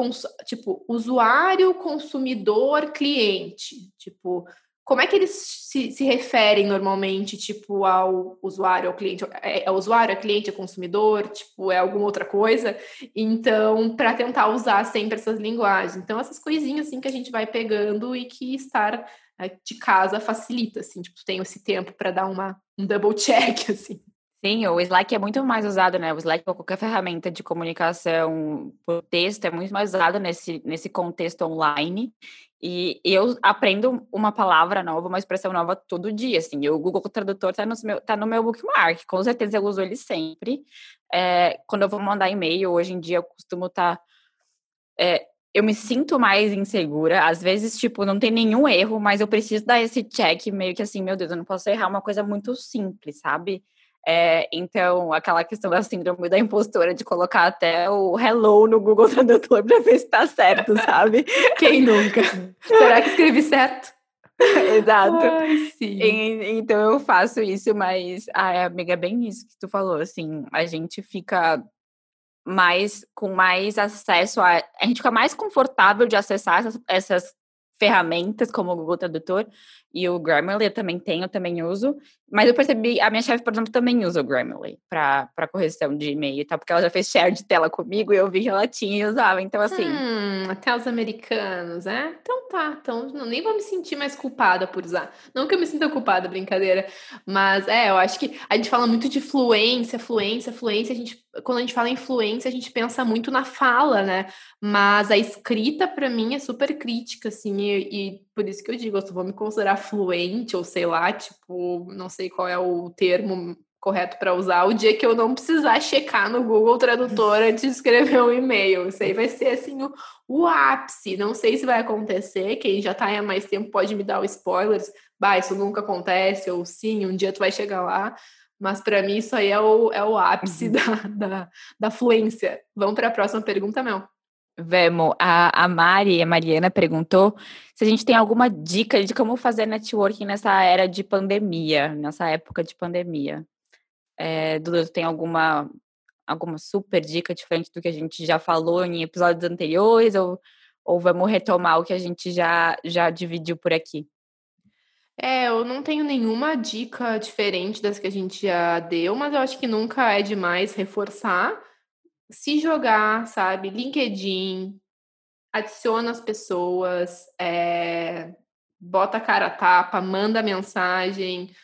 tipo, usuário, consumidor, cliente. Tipo, como é que eles se, se referem normalmente, tipo, ao usuário, ao cliente? É, é usuário, é cliente, é consumidor, tipo, é alguma outra coisa? Então, para tentar usar sempre essas linguagens. Então, essas coisinhas, assim, que a gente vai pegando e que estar né, de casa facilita, assim, tipo, tem esse tempo para dar uma, um double check, assim. Sim, o Slack é muito mais usado, né? O Slack ou qualquer ferramenta de comunicação por texto é muito mais usado nesse, nesse contexto online. E eu aprendo uma palavra nova, uma expressão nova todo dia, assim. O Google Tradutor está no, meu, tá no meu bookmark, com certeza eu uso ele sempre. É, quando eu vou mandar e-mail, hoje em dia eu costumo estar... Tá, é, eu me sinto mais insegura. Às vezes, tipo, não tem nenhum erro, mas eu preciso dar esse check meio que assim, meu Deus, eu não posso errar uma coisa muito simples, sabe? É, então, aquela questão da síndrome da impostora de colocar até o hello no Google Tradutor para ver se está certo, sabe? Quem nunca? Será que escrevi certo? Exato. Ai. E- então eu faço isso, mas, ai, amiga, é bem isso que tu falou, assim, a gente fica mais com mais acesso a. A gente fica mais confortável de acessar essas, essas ferramentas como o Google Tradutor e o Grammarly eu também tenho, eu também uso. Mas eu percebi, a minha chefe, por exemplo, também usa o Grammarly para correção de e-mail e tal, porque ela já fez share de tela comigo e eu vi que ela tinha e usava. Então, assim, Hum, até os americanos, é? Então tá, então não, nem vou me sentir mais culpada por usar. Não que eu me sinta culpada, brincadeira. Mas é, eu acho que a gente fala muito de fluência, fluência, fluência. A gente, quando a gente fala em fluência, a gente pensa muito na fala, né? Mas a escrita, para mim, é super crítica, assim, e, e por isso que eu digo, eu só vou me considerar fluente, ou sei lá, tipo, não sei qual é o termo correto para usar, o dia que eu não precisar checar no Google Tradutor antes de escrever um e-mail. Isso aí vai ser assim o, o ápice. Não sei se vai acontecer. Quem já tá aí há mais tempo pode me dar os spoilers. Bah, isso nunca acontece, ou sim, um dia tu vai chegar lá. Mas para mim isso aí é o, é o ápice Uhum. da, da, da fluência. Vamos para a próxima pergunta, Mel. Vemo, a, a Mari, a Mariana perguntou se a gente tem alguma dica de como fazer networking nessa era de pandemia, nessa época de pandemia. É, Duda, tu tem alguma, alguma super dica diferente do que a gente já falou em episódios anteriores ou, ou vamos retomar o que a gente já, já dividiu por aqui? É, eu não tenho nenhuma dica diferente das que a gente já deu, mas eu acho que nunca é demais reforçar. Se jogar, sabe? LinkedIn, adiciona as pessoas, é, bota a cara a tapa, manda mensagem.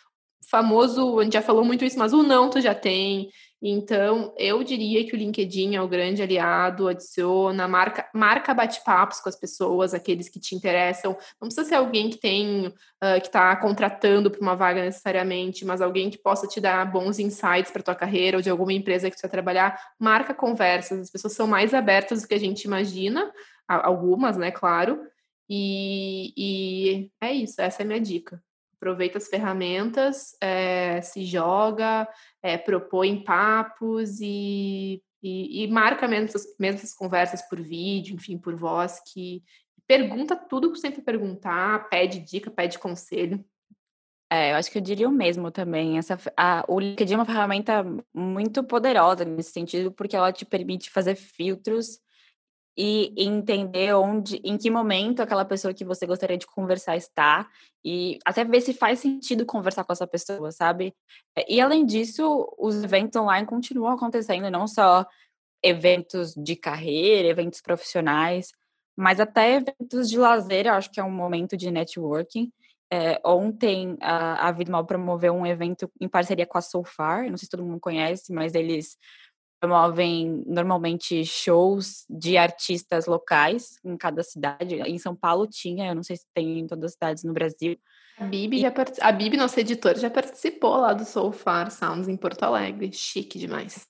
Famoso, a gente já falou muito isso, mas o não tu já tem. Então, eu diria que o LinkedIn é o grande aliado, adiciona, marca, marca bate-papos com as pessoas, aqueles que te interessam. Não precisa ser alguém que tem, uh, que está contratando para uma vaga necessariamente, mas alguém que possa te dar bons insights para tua carreira ou de alguma empresa que você vai trabalhar. Marca conversas, as pessoas são mais abertas do que a gente imagina, algumas, né, claro. E, e é isso, essa é a minha dica aproveita as ferramentas, é, se joga, é, propõe papos e, e, e marca mesmo mesmo essas conversas por vídeo, enfim, por voz, que pergunta tudo que que perguntar, pede dica, pede conselho. É, eu acho que eu diria o mesmo também. Essa, a, o LinkedIn é uma ferramenta muito poderosa nesse sentido, porque ela te permite fazer filtros e entender onde, em que momento aquela pessoa que você gostaria de conversar está e até ver se faz sentido conversar com essa pessoa, sabe? E além disso, os eventos online continuam acontecendo, não só eventos de carreira, eventos profissionais, mas até eventos de lazer, eu acho que é um momento de networking. É, ontem a, a Vidmal promoveu um evento em parceria com a Soulfar, não sei se todo mundo conhece, mas eles promovem normalmente shows de artistas locais em cada cidade. Em São Paulo tinha, eu não sei se tem em todas as cidades no Brasil. A Bibi, já part... a Bibi, nossa editora, já participou lá do Soul Far Sounds em Porto Alegre. Chique demais.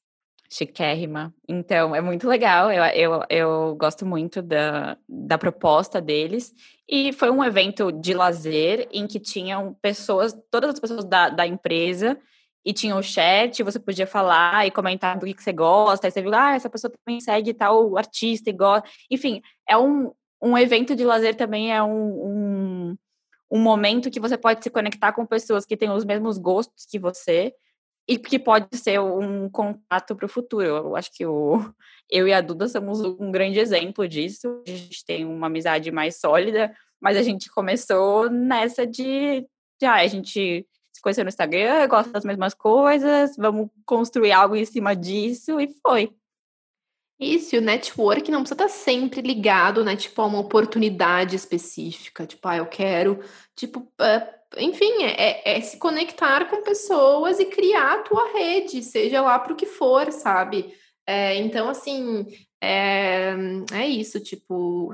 Chiquérrima. Então, é muito legal. Eu, eu, eu gosto muito da, da proposta deles. E foi um evento de lazer em que tinham pessoas, todas as pessoas da, da empresa, e tinha o chat, você podia falar e comentar do que, você gosta, aí você viu, ah, essa pessoa também segue tal artista e gosta. Enfim, é um, um evento de lazer também, é um, um, um momento que você pode se conectar com pessoas que têm os mesmos gostos que você e que pode ser um contato para o futuro. Eu acho que o, eu e a Duda somos um grande exemplo disso. A gente tem uma amizade mais sólida, mas a gente começou nessa de, de ah, a gente se conheceu no Instagram, gosta das mesmas coisas, vamos construir algo em cima disso, e foi. Isso, e o network não precisa estar sempre ligado, né? Tipo, a uma oportunidade específica. Tipo, ah, eu quero, tipo, uh, enfim, é, é, se conectar com pessoas e criar a tua rede, seja lá para o que for, sabe? É, então, assim, é, é isso, tipo,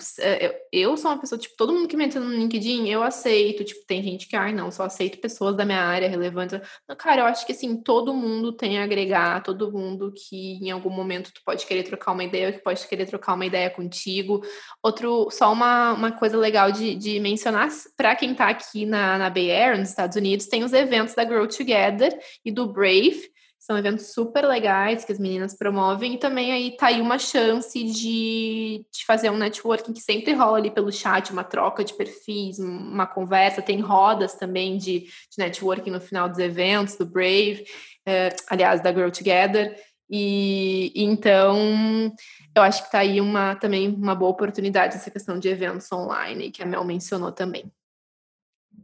eu sou uma pessoa, tipo, todo mundo que me entra no LinkedIn, eu aceito, tipo, tem gente que, ai, não, só aceito pessoas da minha área relevante. Cara, eu acho que, assim, todo mundo tem a agregar, todo mundo que em algum momento tu pode querer trocar uma ideia, que pode querer trocar uma ideia contigo. Outro, só uma, uma coisa legal de, de mencionar, para quem tá aqui na, na Bay Area, nos Estados Unidos, tem os eventos da Grow Together e do Brave, São eventos super legais que as meninas promovem e também aí tá aí uma chance de, de fazer um networking que sempre rola ali pelo chat, uma troca de perfis, uma conversa, tem rodas também de, de networking no final dos eventos, do Brave, é, aliás, da Grow Together. E, então eu acho que tá aí uma também uma boa oportunidade essa questão de eventos online que a Mel mencionou também.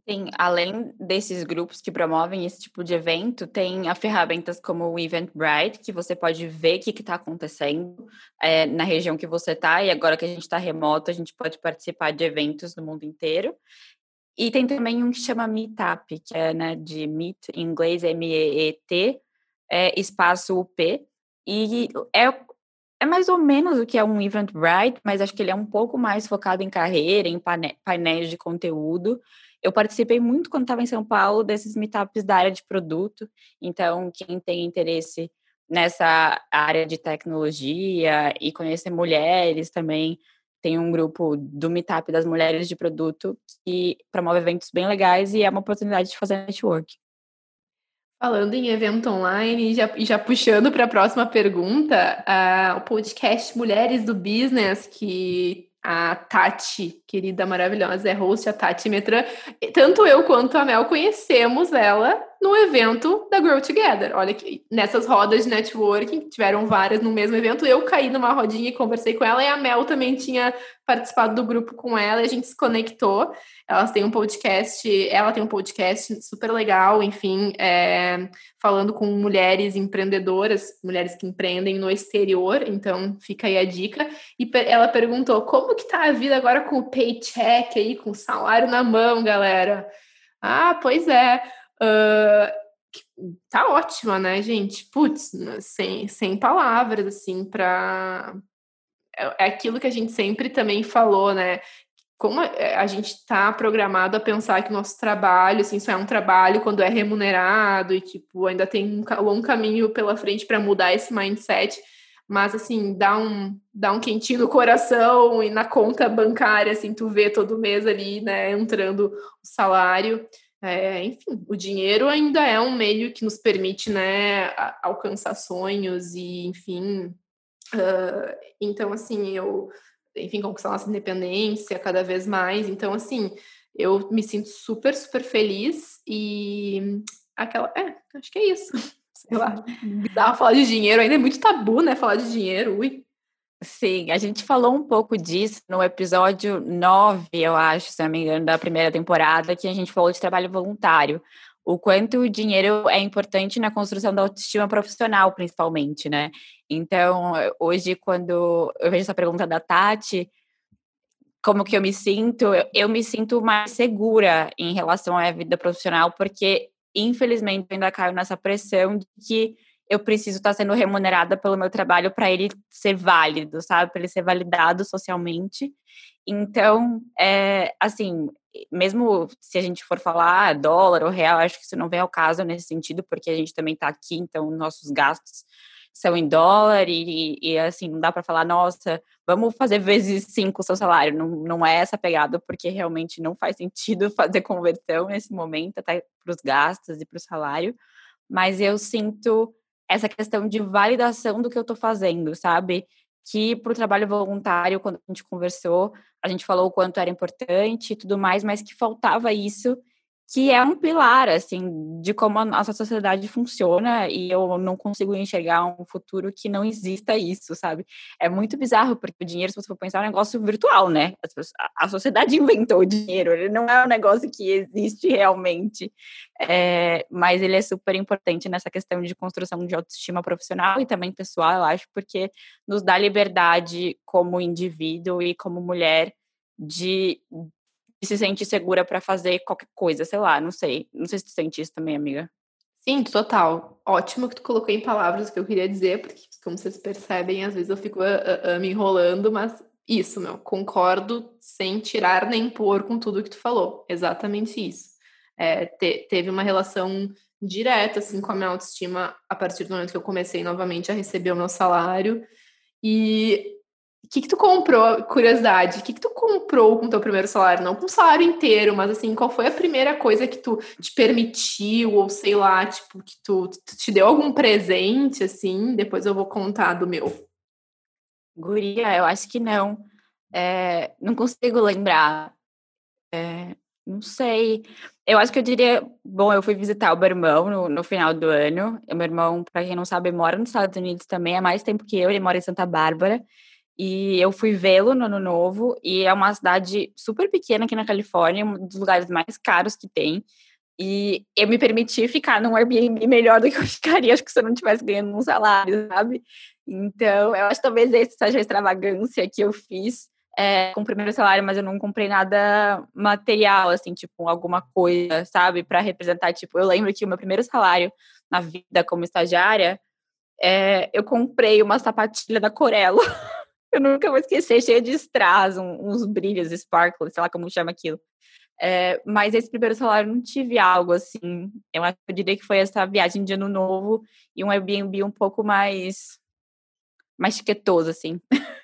Tem, além desses grupos que promovem esse tipo de evento, tem ferramentas como o Eventbrite, que você pode ver o que está acontecendo é, na região que você está, e agora que a gente está remoto, a gente pode participar de eventos no mundo inteiro. E tem também um que chama Meetup, que é né, de Meet, em inglês, M-E-E-T, é, espaço U-P, e é, é mais ou menos o que é um Eventbrite, mas acho que ele é um pouco mais focado em carreira, em painéis de conteúdo, eu participei muito quando estava em São Paulo desses meetups da área de produto. Então, quem tem interesse nessa área de tecnologia e conhecer mulheres também, tem um grupo do Meetup das Mulheres de Produto que promove eventos bem legais e é uma oportunidade de fazer network. Falando em evento online e já, já puxando para a próxima pergunta, uh, o podcast Mulheres do Business, que a Tati, querida maravilhosa, é host, a Tati Metran. Tanto eu quanto a Mel conhecemos ela no evento da Grow Together. Olha que nessas rodas de networking, tiveram várias no mesmo evento, eu caí numa rodinha e conversei com ela, e a Mel também tinha participado do grupo com ela, e a gente se conectou. Elas têm um podcast, ela tem um podcast super legal, enfim, é, falando com mulheres empreendedoras, mulheres que empreendem no exterior, então fica aí a dica. E ela perguntou, como que tá a vida agora com o paycheck aí, com o salário na mão, galera? Ah, pois é. Uh, tá ótima, né, gente? Putz, sem, sem palavras, assim, para é, é aquilo que a gente sempre também falou, né? Como a gente está programado a pensar que o nosso trabalho, assim, só é um trabalho quando é remunerado e, tipo, ainda tem um longo caminho pela frente para mudar esse mindset, mas, assim, dá um, dá um quentinho no coração e na conta bancária, assim, tu vê todo mês ali, né, entrando o salário. É, enfim, o dinheiro ainda é um meio que nos permite, né, alcançar sonhos e, enfim. Uh, então, assim, eu, enfim, conquistar nossa independência cada vez mais. Então, assim, eu me sinto super, super feliz e aquela. É, acho que é isso. Sei lá. Bizarro falar de dinheiro, ainda é muito tabu, né? Falar de dinheiro, ui. Sim, a gente falou um pouco disso no episódio 9, eu acho, se não me engano, da primeira temporada, que a gente falou de trabalho voluntário. O quanto o dinheiro é importante na construção da autoestima profissional, principalmente, né? Então, hoje, quando eu vejo essa pergunta da Tati, como que eu me sinto? Eu, me sinto mais segura em relação à vida profissional, porque, infelizmente, ainda caio nessa pressão de que eu preciso estar sendo remunerada pelo meu trabalho para ele ser válido, sabe? Para ele ser validado socialmente. Então, é, assim, mesmo se a gente for falar dólar ou real, acho que isso não vem ao caso nesse sentido, porque a gente também está aqui, então nossos gastos são em dólar e, e assim, não dá para falar, nossa, vamos fazer vezes cinco o seu salário. Não, não é essa pegada, porque realmente não faz sentido fazer conversão nesse momento, até para os gastos e para o salário. Mas eu sinto essa questão de validação do que eu estou fazendo, sabe? Que para o trabalho voluntário, quando a gente conversou, a gente falou o quanto era importante e tudo mais, mas que faltava isso que é um pilar, assim, de como a nossa sociedade funciona e eu não consigo enxergar um futuro que não exista isso, sabe? É muito bizarro, porque o dinheiro, se você for pensar, é um negócio virtual, né? A sociedade inventou o dinheiro, ele não é um negócio que existe realmente, é, mas ele é super importante nessa questão de construção de autoestima profissional e também pessoal, eu acho, porque nos dá liberdade como indivíduo e como mulher de se sente segura para fazer qualquer coisa, sei lá, não sei. Não sei se tu sente isso também, amiga. Sim, total. Ótimo que tu colocou em palavras o que eu queria dizer, porque, como vocês percebem, às vezes eu fico uh, uh, me enrolando, mas isso, meu, concordo sem tirar nem pôr com tudo que tu falou. Exatamente isso. É, te, teve uma relação direta, assim, com a minha autoestima a partir do momento que eu comecei novamente a receber o meu salário. E O que, que tu comprou? Curiosidade, o que, que tu comprou com teu primeiro salário? Não com o salário inteiro, mas assim, qual foi a primeira coisa que tu te permitiu, ou sei lá, tipo, que tu, tu te deu algum presente, assim? Depois eu vou contar do meu. Guria, eu acho que não. É, não consigo lembrar. É, não sei. Eu acho que eu diria. Bom, eu fui visitar o meu irmão no, no final do ano. O meu irmão, para quem não sabe, mora nos Estados Unidos também há mais tempo que eu. Ele mora em Santa Bárbara. E eu fui vê-lo no ano novo. E é uma cidade super pequena aqui na Califórnia, um dos lugares mais caros que tem. E eu me permiti ficar num Airbnb melhor do que eu ficaria, acho que se eu não tivesse ganhando um salário, sabe? Então, eu acho que talvez essa seja a extravagância que eu fiz é, com o primeiro salário, mas eu não comprei nada material, assim, tipo, alguma coisa, sabe? Para representar, tipo, eu lembro que o meu primeiro salário na vida como estagiária, é, eu comprei uma sapatilha da Corello. eu nunca vou esquecer, cheia de strass, uns brilhos, sparkles, sei lá como chama aquilo. É, mas esse primeiro salário não tive algo assim. Eu, eu diria que foi essa viagem de ano novo e um Airbnb um pouco mais mais chiquetoso, assim.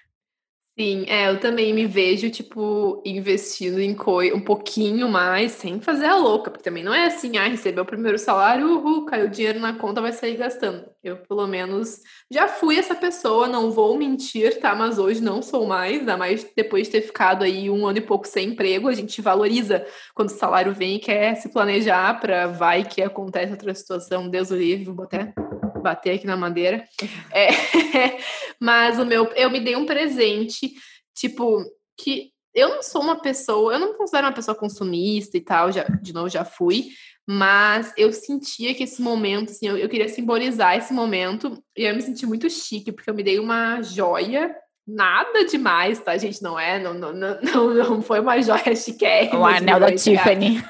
Sim, é, eu também me vejo, tipo, investindo em coisa um pouquinho mais, sem fazer a louca, porque também não é assim, ah, recebeu o primeiro salário, uhul, caiu dinheiro na conta, vai sair gastando. Eu, pelo menos, já fui essa pessoa, não vou mentir, tá? Mas hoje não sou mais, ainda mais depois de ter ficado aí um ano e pouco sem emprego, a gente valoriza quando o salário vem e quer se planejar para vai que acontece outra situação, Deus o livre, vou até bater aqui na madeira. É, mas o meu, eu me dei um presente, tipo, que eu não sou uma pessoa, eu não considero uma pessoa consumista e tal, já, de novo já fui, mas eu sentia que esse momento, assim, eu, eu queria simbolizar esse momento e eu me senti muito chique, porque eu me dei uma joia Nada demais, tá, gente? Não é, não, não, não, não foi uma joia chique. O anel da Tiffany.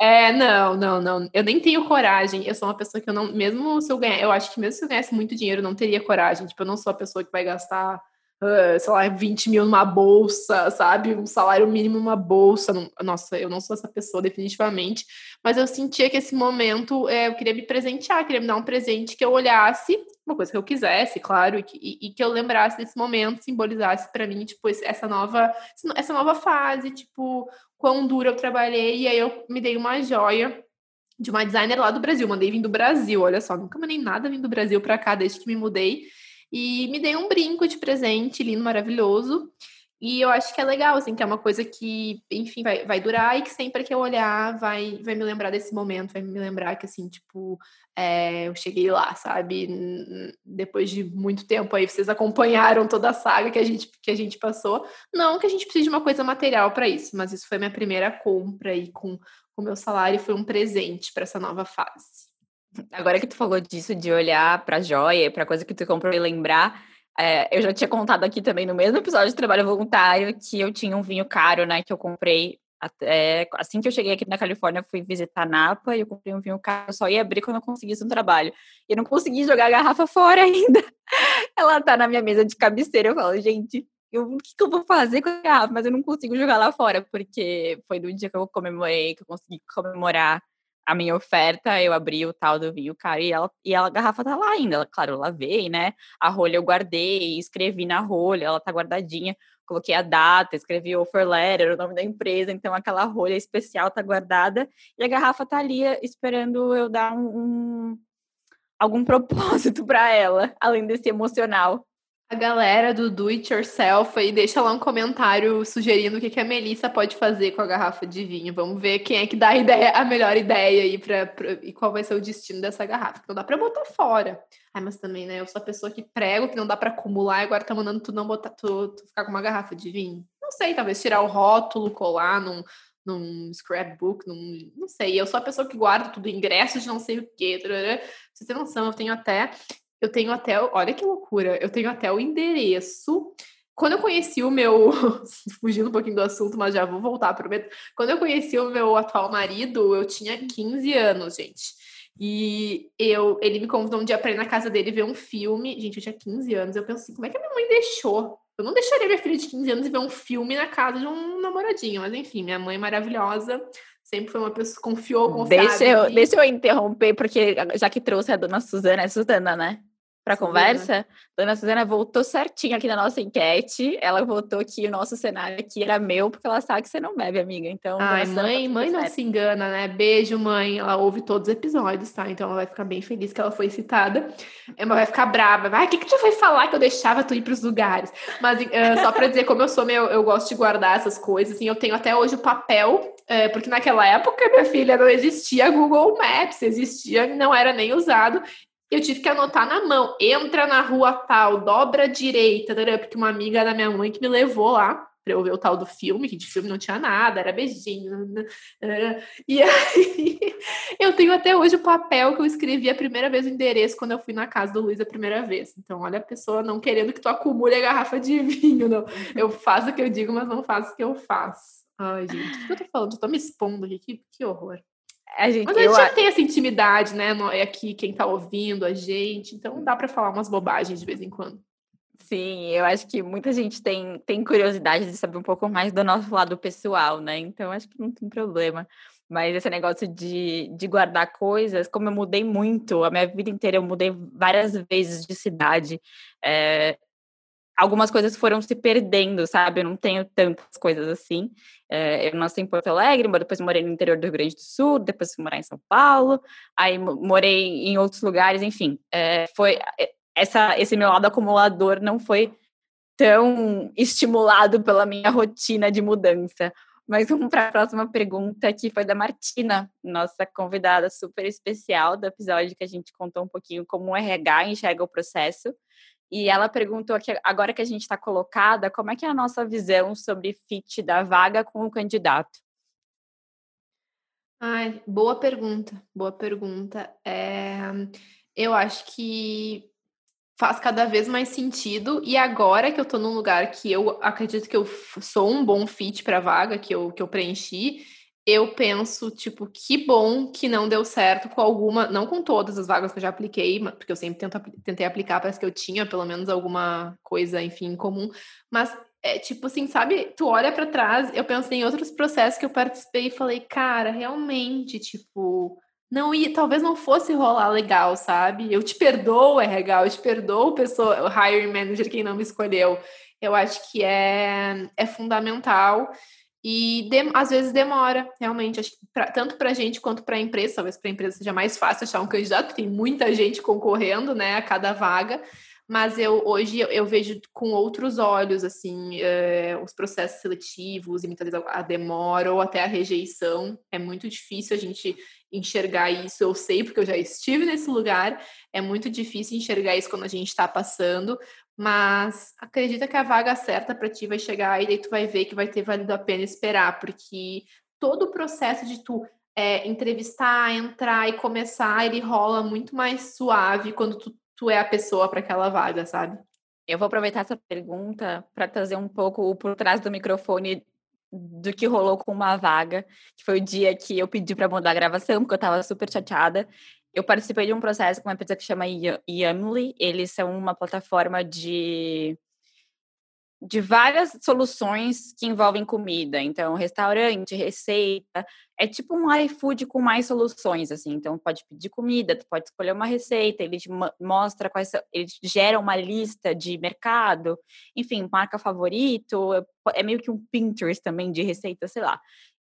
É, não, não, não. Eu nem tenho coragem. Eu sou uma pessoa que eu não, mesmo se eu ganhar, eu acho que mesmo se eu ganhasse muito dinheiro, eu não teria coragem. Tipo, eu não sou a pessoa que vai gastar, uh, sei lá, 20 mil numa bolsa, sabe? Um salário mínimo numa bolsa. Nossa, eu não sou essa pessoa, definitivamente. Mas eu sentia que esse momento é, eu queria me presentear, queria me dar um presente que eu olhasse, uma coisa que eu quisesse, claro, e que, e, e que eu lembrasse desse momento, simbolizasse para mim, tipo, essa nova, essa nova fase, tipo, quão duro eu trabalhei, e aí eu me dei uma joia de uma designer lá do Brasil, mandei vir do Brasil, olha só, nunca mandei nada vindo do Brasil para cá desde que me mudei, e me dei um brinco de presente lindo, maravilhoso, e eu acho que é legal, assim, que é uma coisa que, enfim, vai, vai durar e que sempre que eu olhar vai, vai me lembrar desse momento, vai me lembrar que, assim, tipo, é, eu cheguei lá, sabe? Depois de muito tempo aí, vocês acompanharam toda a saga que a gente, que a gente passou. Não que a gente precise de uma coisa material para isso, mas isso foi minha primeira compra aí com o meu salário foi um presente para essa nova fase. Agora que tu falou disso, de olhar para joia, para coisa que tu comprou e lembrar, é, eu já tinha contado aqui também no mesmo episódio de trabalho voluntário que eu tinha um vinho caro, né, que eu comprei até, assim que eu cheguei aqui na Califórnia, fui visitar Napa e eu comprei um vinho caro, eu só ia abrir quando eu conseguisse um trabalho. E eu não consegui jogar a garrafa fora ainda. Ela tá na minha mesa de cabeceira, eu falo, gente, eu, o que, que, eu vou fazer com a garrafa? Mas eu não consigo jogar lá fora, porque foi do dia que eu comemorei, que eu consegui comemorar a minha oferta, eu abri o tal do vinho, cara, e, ela, e ela, a garrafa tá lá ainda. Ela, claro, eu lavei, né? A rolha eu guardei, escrevi na rolha, ela tá guardadinha. Coloquei a data, escrevi offer letter, o nome da empresa, então aquela rolha especial tá guardada e a garrafa tá ali eh, esperando eu dar um, um algum propósito para ela, além desse emocional a galera do Do It Yourself aí deixa lá um comentário sugerindo o que, que a Melissa pode fazer com a garrafa de vinho. Vamos ver quem é que dá a, ideia, a melhor ideia aí pra, pra, e qual vai ser o destino dessa garrafa. Não dá pra botar fora. Ai, mas também, né? Eu sou a pessoa que prego que não dá para acumular e agora tá mandando tu não botar, tu, tu, ficar com uma garrafa de vinho. Não sei, talvez tirar o rótulo, colar num, num scrapbook, num, não sei. Eu sou a pessoa que guarda tudo, ingresso de não sei o quê. Pra você ter noção, eu tenho até eu tenho até, olha que loucura, eu tenho até o endereço. Quando eu conheci o meu, fugindo um pouquinho do assunto, mas já vou voltar, prometo. Quando eu conheci o meu atual marido, eu tinha 15 anos, gente. E eu, ele me convidou um dia para ir na casa dele ver um filme. Gente, eu tinha 15 anos. Eu pensei, assim, como é que a minha mãe deixou? Eu não deixaria minha filha de 15 anos ver um filme na casa de um namoradinho. Mas enfim, minha mãe maravilhosa sempre foi uma pessoa que confiou, confiava. Deixa eu, deixa eu interromper, porque já que trouxe a dona Suzana, é Suzana, né? Para a conversa, Dona Suzana voltou certinho aqui na nossa enquete. Ela votou que o nosso cenário aqui era meu, porque ela sabe que você não bebe, amiga. Então, Ai, mãe, tá mãe não se engana, né? Beijo, mãe. Ela ouve todos os episódios, tá? Então ela vai ficar bem feliz que ela foi citada. Ela vai ficar brava. Vai, o que, que tu vai falar que eu deixava tu ir para os lugares? Mas uh, só para dizer, como eu sou meu, eu gosto de guardar essas coisas, assim, eu tenho até hoje o papel, é, porque naquela época, minha filha, não existia Google Maps, existia, não era nem usado eu tive que anotar na mão, entra na rua tal, dobra à direita, porque uma amiga da minha mãe que me levou lá para eu ver o tal do filme, que de filme não tinha nada, era beijinho. Né, né, e aí eu tenho até hoje o papel que eu escrevi a primeira vez o endereço quando eu fui na casa do Luiz a primeira vez. Então, olha a pessoa não querendo que tu acumule a garrafa de vinho, não. Eu faço o que eu digo, mas não faço o que eu faço. Ai, gente, o que eu tô falando? Eu tô me expondo aqui, que, que horror. A gente, Mas a gente já tem essa intimidade, né? É aqui quem tá ouvindo a gente, então dá para falar umas bobagens de vez em quando. Sim, eu acho que muita gente tem, tem curiosidade de saber um pouco mais do nosso lado pessoal, né? Então acho que não tem problema. Mas esse negócio de, de guardar coisas, como eu mudei muito, a minha vida inteira eu mudei várias vezes de cidade. É, algumas coisas foram se perdendo, sabe? Eu não tenho tantas coisas assim. É, eu nasci em Porto Alegre, mas depois morei no interior do Rio Grande do Sul, depois fui morar em São Paulo, aí morei em outros lugares, enfim. É, foi é, essa, esse meu lado acumulador não foi tão estimulado pela minha rotina de mudança. Mas vamos para a próxima pergunta, que foi da Martina, nossa convidada super especial do episódio que a gente contou um pouquinho como o RH enxerga o processo. E ela perguntou que agora que a gente está colocada, como é que é a nossa visão sobre fit da vaga com o candidato? Ai, boa pergunta, boa pergunta. É, eu acho que faz cada vez mais sentido. E agora que eu estou num lugar que eu acredito que eu sou um bom fit para a vaga que eu, que eu preenchi, eu penso, tipo, que bom que não deu certo com alguma, não com todas as vagas que eu já apliquei, porque eu sempre tento, tentei aplicar, parece que eu tinha pelo menos alguma coisa, enfim, em comum, mas é tipo assim, sabe, tu olha para trás, eu pensei em outros processos que eu participei e falei, cara, realmente, tipo, não ia, talvez não fosse rolar legal, sabe? Eu te perdoo, RH, eu te perdoo, pessoa, o hiring manager quem não me escolheu. Eu acho que é, é fundamental. E de, às vezes demora, realmente, acho que pra, tanto para a gente quanto para a empresa, talvez para a empresa seja mais fácil achar um candidato, tem muita gente concorrendo né, a cada vaga, mas eu hoje eu, vejo com outros olhos assim é, os processos seletivos a demora ou até a rejeição. É muito difícil a gente enxergar isso, eu sei porque eu já estive nesse lugar, é muito difícil enxergar isso quando a gente está passando, mas acredita que a vaga certa para ti vai chegar e daí tu vai ver que vai ter valido a pena esperar, porque todo o processo de tu é, entrevistar, entrar e começar, ele rola muito mais suave quando tu, tu é a pessoa para aquela vaga, sabe? Eu vou aproveitar essa pergunta para trazer um pouco por trás do microfone do que rolou com uma vaga, que foi o dia que eu pedi para mudar a gravação, porque eu estava super chateada. Eu participei de um processo com uma empresa que chama Yumly. Eles são uma plataforma de de várias soluções que envolvem comida. Então, restaurante, receita, é tipo um iFood com mais soluções, assim. Então, pode pedir comida, tu pode escolher uma receita, ele te mostra quais, ele gera uma lista de mercado, enfim, marca favorito, é meio que um Pinterest também de receita, sei lá.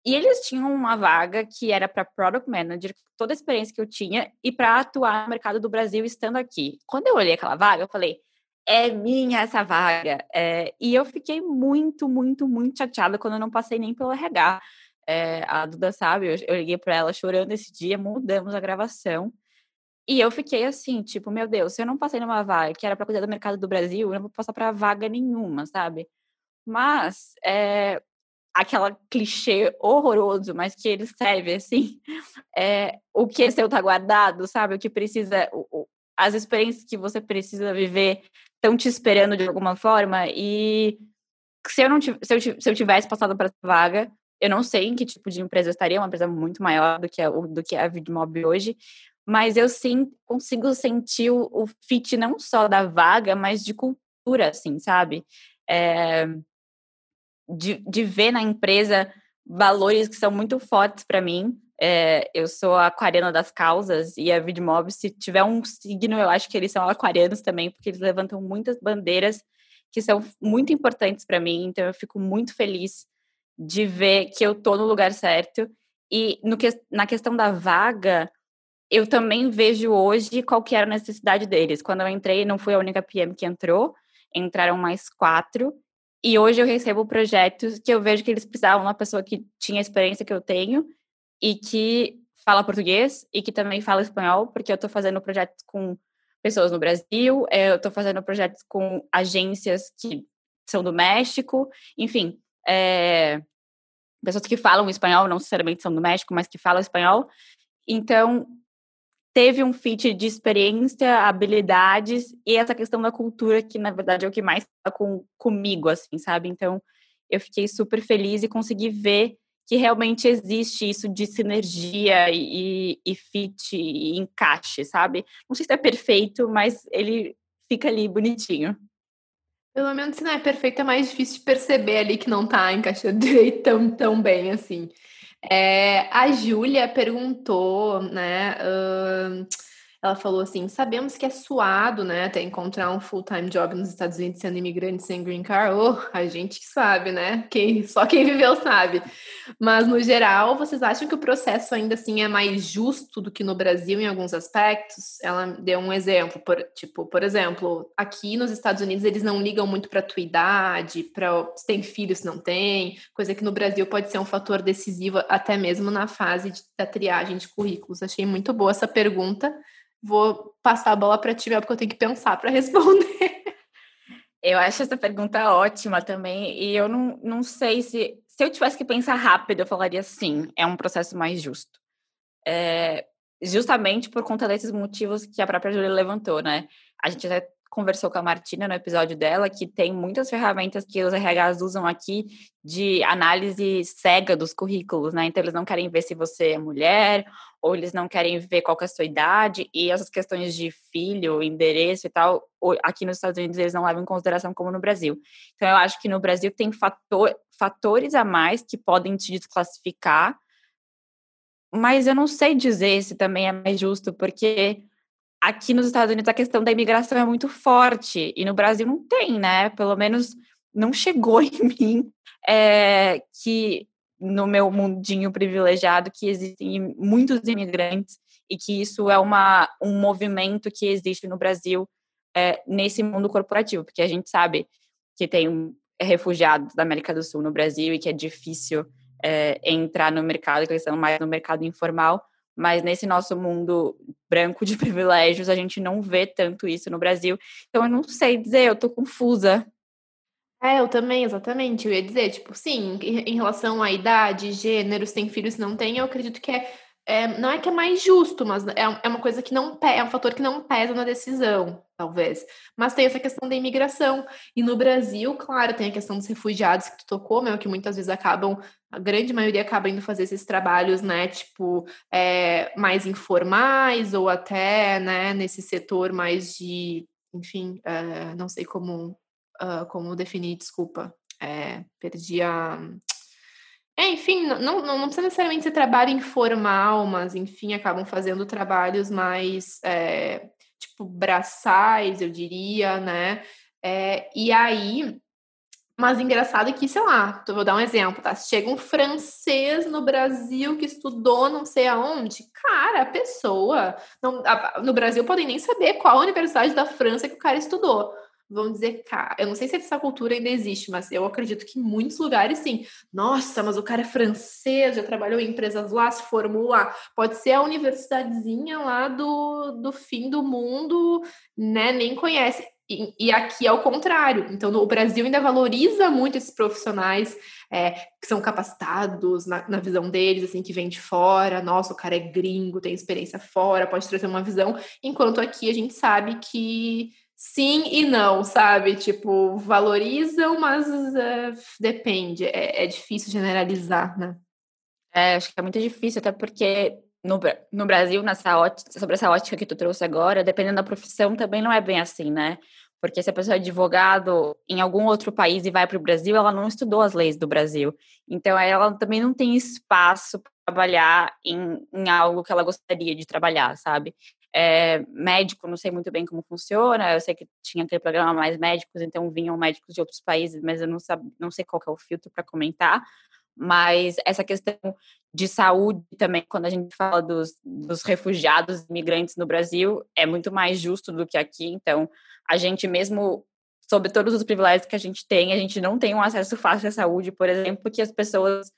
E eles tinham uma vaga que era para Product Manager, toda a experiência que eu tinha, e para atuar no mercado do Brasil estando aqui. Quando eu olhei aquela vaga, eu falei, é minha essa vaga. É, e eu fiquei muito, muito, muito chateada quando eu não passei nem pelo RH. É, a Duda sabe, eu, eu liguei para ela chorando esse dia, mudamos a gravação. E eu fiquei assim, tipo, meu Deus, se eu não passei numa vaga que era para cuidar do mercado do Brasil, eu não vou passar para vaga nenhuma, sabe? Mas é, aquela clichê horroroso, mas que ele serve assim, é, o que é seu tá guardado, sabe? O que precisa, o, o, as experiências que você precisa viver estão te esperando de alguma forma e se eu não se eu, se eu tivesse passado para essa vaga, eu não sei em que tipo de empresa eu estaria, uma empresa muito maior do que a, do que a Vidmob hoje, mas eu sim consigo sentir o, o fit não só da vaga, mas de cultura, assim, sabe? É, de, de ver na empresa valores que são muito fortes para mim. É, eu sou aquariana das causas e a Vidmob, se tiver um signo, eu acho que eles são aquarianos também, porque eles levantam muitas bandeiras que são muito importantes para mim. Então eu fico muito feliz de ver que eu tô no lugar certo. E no que, na questão da vaga, eu também vejo hoje qual que era a necessidade deles. Quando eu entrei, não fui a única PM que entrou, entraram mais quatro. E hoje eu recebo projetos que eu vejo que eles precisavam uma pessoa que tinha a experiência que eu tenho e que fala português e que também fala espanhol, porque eu estou fazendo projetos com pessoas no Brasil, eh, eu estou fazendo projetos com agências que são do México, enfim, é, pessoas que falam espanhol, não necessariamente são do México, mas que falam espanhol. Então, teve um fit de experiência, habilidades e essa questão da cultura, que na verdade é o que mais está com, comigo, assim, sabe? Então, eu fiquei super feliz e consegui ver que realmente existe isso de sinergia e, e fit e encaixe, sabe? Não sei se é perfeito, mas ele fica ali bonitinho. Pelo menos se não é perfeito, é mais difícil de perceber ali que não tá encaixando direito tão, tão bem assim. É, a Júlia perguntou, né? Uh, ela falou assim: sabemos que é suado, né? Até encontrar um full-time job nos Estados Unidos sendo imigrante sem green card. Oh, a gente sabe, né? Quem, só quem viveu sabe. Mas, no geral, vocês acham que o processo ainda assim é mais justo do que no Brasil em alguns aspectos? Ela deu um exemplo, por, tipo, por exemplo, aqui nos Estados Unidos eles não ligam muito para tua idade, para se tem filho, se não tem, coisa que no Brasil pode ser um fator decisivo até mesmo na fase de, da triagem de currículos. Achei muito boa essa pergunta vou passar a bola para ti, porque eu tenho que pensar para responder. Eu acho essa pergunta ótima também, e eu não, não sei se. Se eu tivesse que pensar rápido, eu falaria sim, é um processo mais justo. É, justamente por conta desses motivos que a própria Júlia levantou, né? A gente até conversou com a Martina no episódio dela, que tem muitas ferramentas que os RHs usam aqui de análise cega dos currículos, né? Então, eles não querem ver se você é mulher, ou eles não querem ver qual é a sua idade, e essas questões de filho, endereço e tal, aqui nos Estados Unidos eles não levam em consideração como no Brasil. Então, eu acho que no Brasil tem fator, fatores a mais que podem te desclassificar, mas eu não sei dizer se também é mais justo, porque aqui nos Estados Unidos a questão da imigração é muito forte. E no Brasil não tem, né? Pelo menos não chegou em mim é, que no meu mundinho privilegiado que existem muitos imigrantes e que isso é uma, um movimento que existe no Brasil é, nesse mundo corporativo, porque a gente sabe que tem refugiados da América do Sul no Brasil e que é difícil é, entrar no mercado, que eles estão mais no mercado informal, mas nesse nosso mundo branco de privilégios, a gente não vê tanto isso no Brasil. Então, eu não sei dizer, eu tô confusa. É, eu também, exatamente. Eu ia dizer, tipo, sim, em relação à idade, gênero, se tem filho, se não tem, eu acredito que é, é não é que é mais justo, mas é, é uma coisa que não é um fator que não pesa na decisão, talvez. Mas tem essa questão da imigração. E no Brasil, claro, tem a questão dos refugiados que tu tocou, meu, que muitas vezes acabam a grande maioria acaba indo fazer esses trabalhos, né, tipo, é, mais informais ou até, né, nesse setor mais de, enfim, é, não sei como, uh, como definir, desculpa, é, perdi a... Enfim, não, não, não precisa necessariamente ser trabalho informal, mas, enfim, acabam fazendo trabalhos mais, tipo, braçais, eu diria, né, e aí mas engraçado que, sei lá, vou dar um exemplo, tá? Se chega um francês no Brasil que estudou não sei aonde, cara, a pessoa. Não, a, no Brasil podem nem saber qual universidade da França que o cara estudou. Vão dizer, cara, eu não sei se essa cultura ainda existe, mas eu acredito que em muitos lugares sim. Nossa, mas o cara é francês, já trabalhou em empresas lá, se formou lá. Pode ser a universidadezinha lá do, do fim do mundo, né? Nem conhece e, e, aqui é o contrário. Então, o Brasil ainda valoriza muito esses profissionais é, que são capacitados na, na, visão deles, assim, que vem de fora. Nossa, o cara é gringo, tem experiência fora, pode trazer uma visão. Enquanto aqui a gente sabe que sim e não, sabe? Tipo, valorizam, mas uh, depende. É, é difícil generalizar, né? É, acho que é muito difícil, até porque no, no Brasil, nessa ótica, sobre essa ótica que tu trouxe agora, dependendo da profissão, também não é bem assim, né? Porque se a pessoa é advogado em algum outro país e vai para o Brasil, ela não estudou as leis do Brasil. Então, ela também não tem espaço trabalhar em, em algo que ela gostaria de trabalhar, sabe? É, médico, não sei muito bem como funciona, eu sei que tinha aquele programa Mais Médicos, então vinham médicos de outros países, mas eu não, sabe, não sei qual é o filtro para comentar, mas essa questão de saúde também, quando a gente fala dos, dos refugiados, imigrantes no Brasil, é muito mais justo do que aqui, então a gente mesmo sobre todos os privilégios que a gente tem, a gente não tem um acesso fácil à saúde, por exemplo, que as pessoas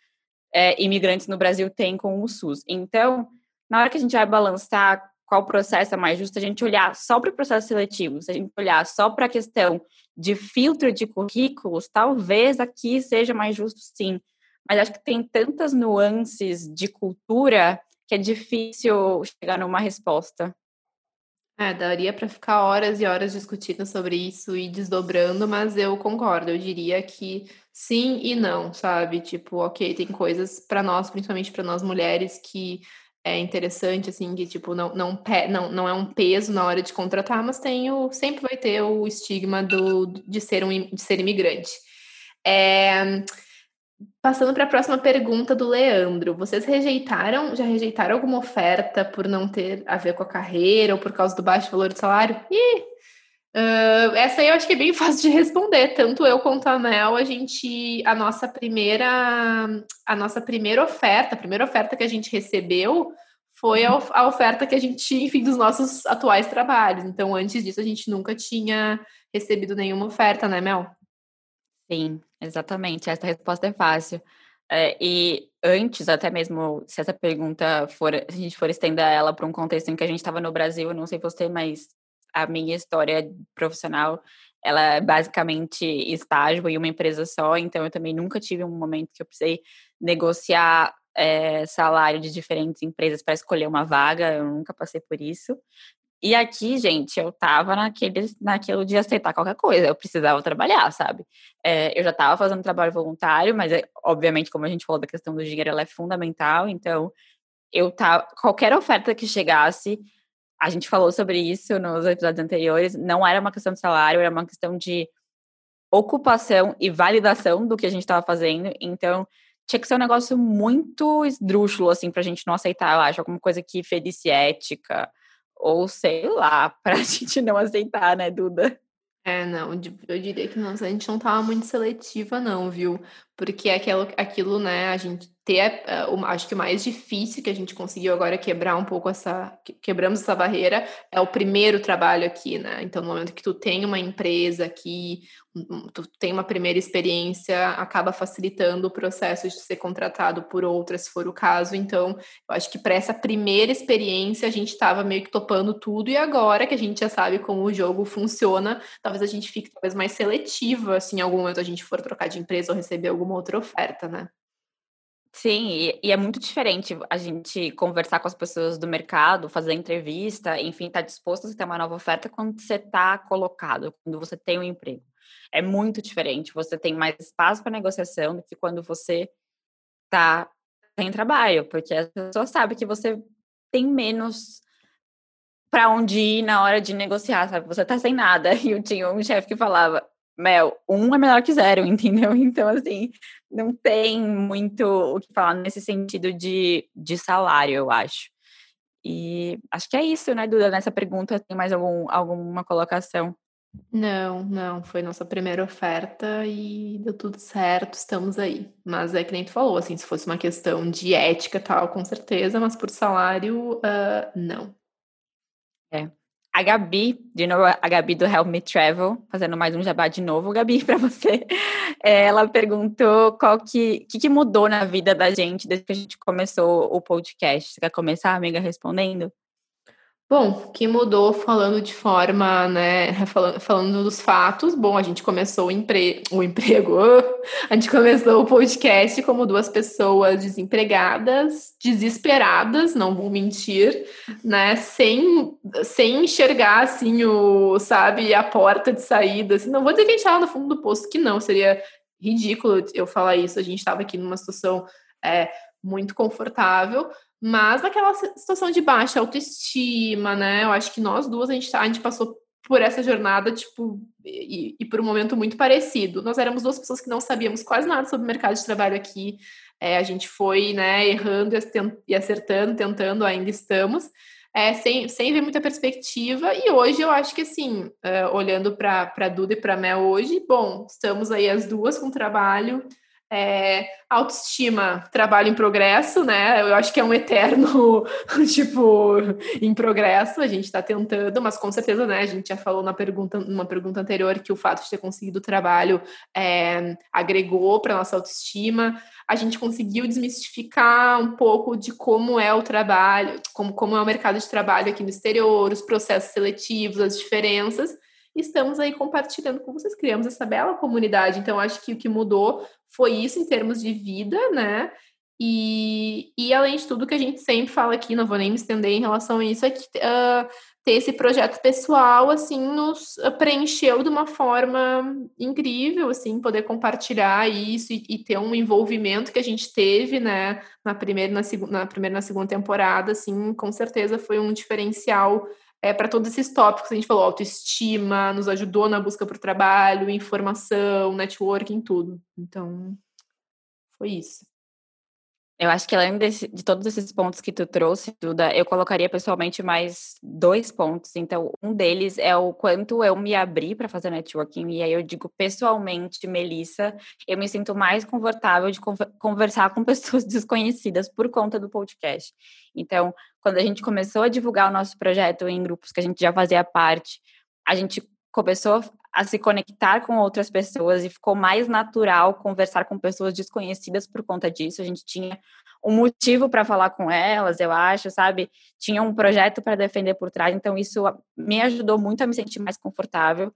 é, imigrantes no Brasil têm com o SUS. Então, na hora que a gente vai balançar qual processo é mais justo, a gente olhar só para o processo seletivo, se a gente olhar só para a questão de filtro de currículos, talvez aqui seja mais justo sim. Mas acho que tem tantas nuances de cultura que é difícil chegar numa resposta. É, daria para ficar horas e horas discutindo sobre isso e desdobrando, mas eu concordo. Eu diria que sim e não, sabe? Tipo, ok, tem coisas para nós, principalmente para nós mulheres, que é interessante, assim, que tipo, não, não, não, não é um peso na hora de contratar, mas tem o, sempre vai ter o estigma do, de, ser um, de ser imigrante. É, Passando para a próxima pergunta do Leandro. Vocês rejeitaram, já rejeitaram alguma oferta por não ter a ver com a carreira ou por causa do baixo valor de salário? Ih, uh, essa aí eu acho que é bem fácil de responder. Tanto eu quanto a Mel, a gente, a nossa primeira, a nossa primeira oferta, a primeira oferta que a gente recebeu foi a, a oferta que a gente enfim, dos nossos atuais trabalhos. Então, antes disso, a gente nunca tinha recebido nenhuma oferta, né, Mel? Sim, exatamente. Essa resposta é fácil. É, e antes, até mesmo, se essa pergunta for, se a gente for estender ela para um contexto em que a gente estava no Brasil, eu não sei você, mas a minha história profissional, ela é basicamente estágio e uma empresa só, então eu também nunca tive um momento que eu precisei negociar é, salário de diferentes empresas para escolher uma vaga, eu nunca passei por isso. E aqui, gente, eu tava naquele, naquilo de aceitar qualquer coisa, eu precisava trabalhar, sabe? É, eu já tava fazendo trabalho voluntário, mas é, obviamente, como a gente falou da questão do dinheiro, ela é fundamental, então eu tava, qualquer oferta que chegasse, a gente falou sobre isso nos episódios anteriores, não era uma questão de salário, era uma questão de ocupação e validação do que a gente estava fazendo, então tinha que ser um negócio muito esdrúxulo, assim, pra gente não aceitar, eu acho, alguma coisa que ferisse ética, ou sei lá, para a gente não aceitar, né, Duda? É, não, eu diria que não, a gente não tava muito seletiva, não, viu? Porque aquilo, aquilo né, a gente ter, uh, acho que o mais difícil que a gente conseguiu agora quebrar um pouco essa, quebramos essa barreira, é o primeiro trabalho aqui, né? Então, no momento que tu tem uma empresa aqui, tu tem uma primeira experiência, acaba facilitando o processo de ser contratado por outra, se for o caso. Então, eu acho que para essa primeira experiência, a gente estava meio que topando tudo, e agora que a gente já sabe como o jogo funciona, talvez a gente fique talvez mais seletiva, se em algum momento a gente for trocar de empresa ou receber alguma outra oferta, né? Sim, e, e, é muito diferente a gente conversar com as pessoas do mercado, fazer entrevista, enfim, estar tá disposto a ter uma nova oferta quando você está colocado, quando você tem um emprego. É muito diferente, você tem mais espaço para negociação do que quando você está sem trabalho, porque as pessoas sabem que você tem menos para onde ir na hora de negociar, sabe? Você está sem nada. E eu tinha um chefe que falava: Mel, um é melhor que zero, entendeu? Então, assim, não tem muito o que falar nesse sentido de, de salário, eu acho. E acho que é isso, né, Duda? Nessa pergunta, tem mais algum, alguma colocação? Não, não, foi nossa primeira oferta e deu tudo certo, estamos aí. Mas é que nem tu falou, assim, se fosse uma questão de ética tal, com certeza, mas por salário, uh, não. É. A Gabi, de novo, a Gabi do Help Me Travel, fazendo mais um jabá de novo, Gabi, para você. É, ela perguntou qual que, que, que mudou na vida da gente desde que a gente começou o podcast. Você quer começar, amiga, respondendo? Bom, que mudou falando de forma, né, falando, falando dos fatos. Bom, a gente começou o, empre o emprego, a gente começou o podcast como duas pessoas desempregadas, desesperadas, não vou mentir, né, sem, sem enxergar, assim, o, sabe, a porta de saída, assim, não vou dizer que a gente estava no fundo do poço, que não, seria ridículo eu falar isso, a gente estava aqui numa situação é, muito confortável, mas naquela situação de baixa autoestima, né? Eu acho que nós duas, a gente, tá, a gente passou por essa jornada, tipo, e, e, por um momento muito parecido. Nós éramos duas pessoas que não sabíamos quase nada sobre o mercado de trabalho aqui. É, a gente foi né, errando e acertando, tentando, ainda estamos, é, sem, sem ver muita perspectiva. E hoje eu acho que, assim, uh, olhando para Duda e para Mel hoje, bom, estamos aí as duas com trabalho é, autoestima, trabalho em progresso, né? Eu acho que é um eterno, tipo, em progresso, a gente está tentando, mas com certeza, né? A gente já falou na pergunta, numa pergunta anterior que o fato de ter conseguido o trabalho é, agregou para nossa autoestima. A gente conseguiu desmistificar um pouco de como é o trabalho, como, como é o mercado de trabalho aqui no exterior, os processos seletivos, as diferenças estamos aí compartilhando com vocês, criamos essa bela comunidade. Então, acho que o que mudou foi isso em termos de vida, né? E, e além de tudo que a gente sempre fala aqui, não vou nem me estender em relação a isso, é que uh, ter esse projeto pessoal, assim, nos preencheu de uma forma incrível, assim, poder compartilhar isso e, e ter um envolvimento que a gente teve, né, na primeira, na, na primeira e na segunda temporada, assim, com certeza foi um diferencial é, para todos esses tópicos. A gente falou autoestima, nos ajudou na busca por trabalho, informação, networking, tudo. Então, foi isso. Eu acho que além desse, de todos esses pontos que tu trouxe, Duda, eu colocaria pessoalmente mais dois pontos. Então, um deles é o quanto eu me abri para fazer networking. E aí eu digo pessoalmente, Melissa, eu me sinto mais confortável de conversar com pessoas desconhecidas por conta do podcast. Então, quando a gente começou a divulgar o nosso projeto em grupos que a gente já fazia parte, a gente começou a se conectar com outras pessoas e ficou mais natural conversar com pessoas desconhecidas por conta disso. A gente tinha um motivo para falar com elas, eu acho, sabe? Tinha um projeto para defender por trás, então isso me ajudou muito a me sentir mais confortável.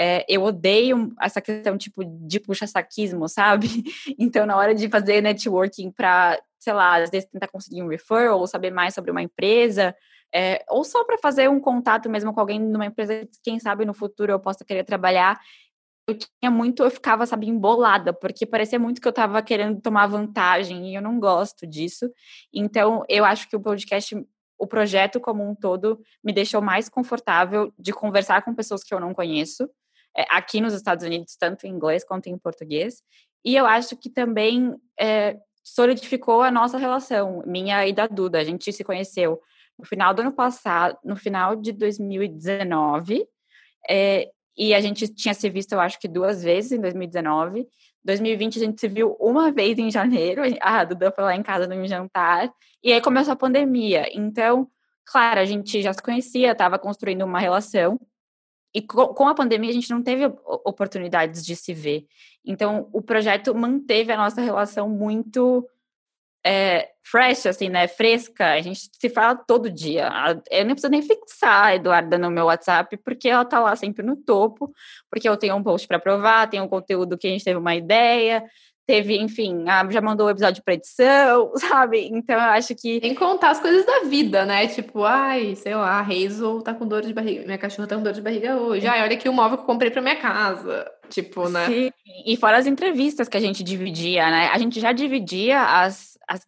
É, eu odeio essa questão tipo de puxa-saquismo, sabe? Então, na hora de fazer networking para, sei lá, às vezes tentar conseguir um referral ou saber mais sobre uma empresa, é, ou só para fazer um contato mesmo com alguém numa empresa, quem sabe no futuro eu possa querer trabalhar. Eu tinha muito, eu ficava, sabe, embolada, porque parecia muito que eu estava querendo tomar vantagem e eu não gosto disso. Então, eu acho que o podcast, o projeto como um todo, me deixou mais confortável de conversar com pessoas que eu não conheço, aqui nos Estados Unidos, tanto em inglês quanto em português. E eu acho que também é, solidificou a nossa relação, minha e da Duda. A gente se conheceu no final do ano passado, no final de 2019, é, e a gente tinha se visto, eu acho que duas vezes em 2019. 2020 a gente se viu uma vez em janeiro, a Duda foi lá em casa no jantar, e aí começou a pandemia. Então, claro, a gente já se conhecia, estava construindo uma relação, e com a pandemia a gente não teve oportunidades de se ver. Então, o projeto manteve a nossa relação muito é, fresh, assim, né? Fresca. A gente se fala todo dia. Eu nem preciso nem fixar a Eduarda no meu WhatsApp, porque ela tá lá sempre no topo, porque eu tenho um post para provar, tenho um conteúdo que a gente teve uma ideia, teve, enfim, já mandou o episódio para edição, sabe? Então eu acho que. Tem que contar as coisas da vida, né? Tipo, ai, sei lá, a Hazel tá com dor de barriga, minha cachorra tá com dor de barriga hoje. Ai, olha aqui o móvel que eu comprei pra minha casa. Tipo, né? Sim. E fora as entrevistas que a gente dividia, né? A gente já dividia as, as,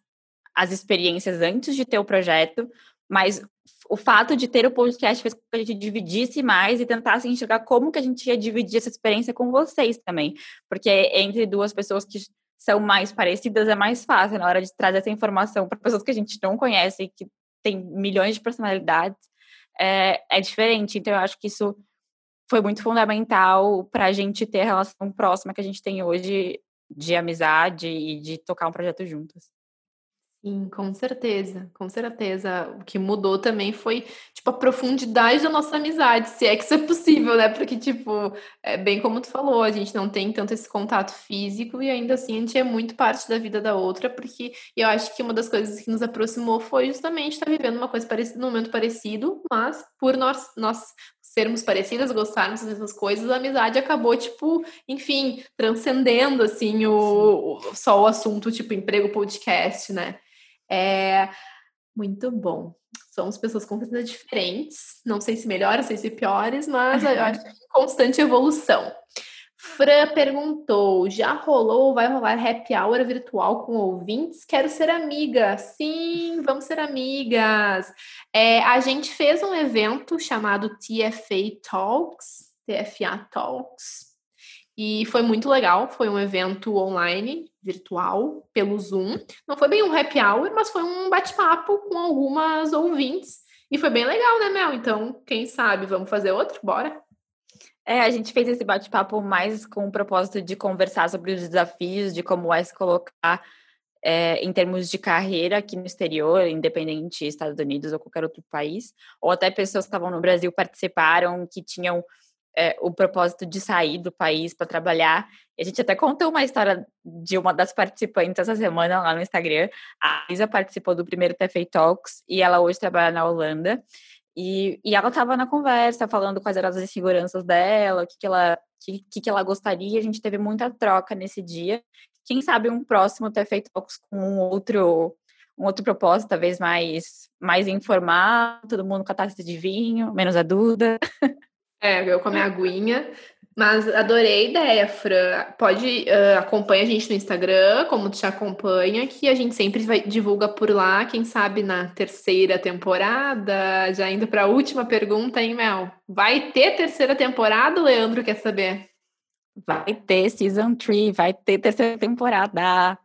as experiências antes de ter o projeto, mas o fato de ter o podcast fez com que a gente dividisse mais e tentasse enxergar como que a gente ia dividir essa experiência com vocês também. Porque entre duas pessoas que são mais parecidas é mais fácil na hora de trazer essa informação para pessoas que a gente não conhece e que tem milhões de personalidades. É, é diferente. Então, eu acho que isso foi muito fundamental para a gente ter a relação próxima que a gente tem hoje de amizade e de tocar um projeto juntos. Sim, com certeza, com certeza. O que mudou também foi, tipo, a profundidade da nossa amizade, se é que isso é possível, né? Porque, tipo, é bem como tu falou, a gente não tem tanto esse contato físico e ainda assim a gente é muito parte da vida da outra, porque eu acho que uma das coisas que nos aproximou foi justamente estar vivendo uma coisa parecida, num momento parecido, mas por nós, nós sermos parecidas, gostarmos das mesmas coisas, a amizade acabou, tipo, enfim, transcendendo, assim, o, o só o assunto, tipo, emprego podcast, né? É muito bom. Somos pessoas completamente diferentes. Não sei se melhores, não sei se piores, mas eu acho que é constante evolução. Fran perguntou: já rolou ou vai rolar happy hour virtual com ouvintes? Quero ser amiga. Sim, vamos ser amigas. É, a gente fez um evento chamado TFA Talks, TFA Talks, e foi muito legal. Foi um evento online virtual, pelo Zoom. Não foi bem um happy hour, mas foi um bate-papo com algumas ouvintes. E foi bem legal, né, Mel? Então, quem sabe, vamos fazer outro? Bora? É, a gente fez esse bate-papo mais com o propósito de conversar sobre os desafios, de como é se colocar é, em termos de carreira aqui no exterior, independente Estados Unidos ou qualquer outro país, ou até pessoas que estavam no Brasil participaram, que tinham é, o propósito de sair do país para trabalhar. A gente até contou uma história de uma das participantes essa semana lá no Instagram. A Isa participou do primeiro TFA Talks e ela hoje trabalha na Holanda. E, e ela estava na conversa, falando quais eram as inseguranças dela, o que, que, ela, que, que, ela gostaria. A gente teve muita troca nesse dia. Quem sabe um próximo ter talks com um outro, um outro propósito, talvez mais, mais informal, todo mundo com a taça de vinho, menos a Duda. É, eu com a minha aguinha. Mas adorei a ideia, Fran. Pode uh, acompanha a gente no Instagram, como te acompanha, que a gente sempre vai, divulga por lá. Quem sabe na terceira temporada, já indo para a última pergunta, hein, Mel? Vai ter terceira temporada, Leandro quer saber? Vai ter season 3, vai ter terceira temporada.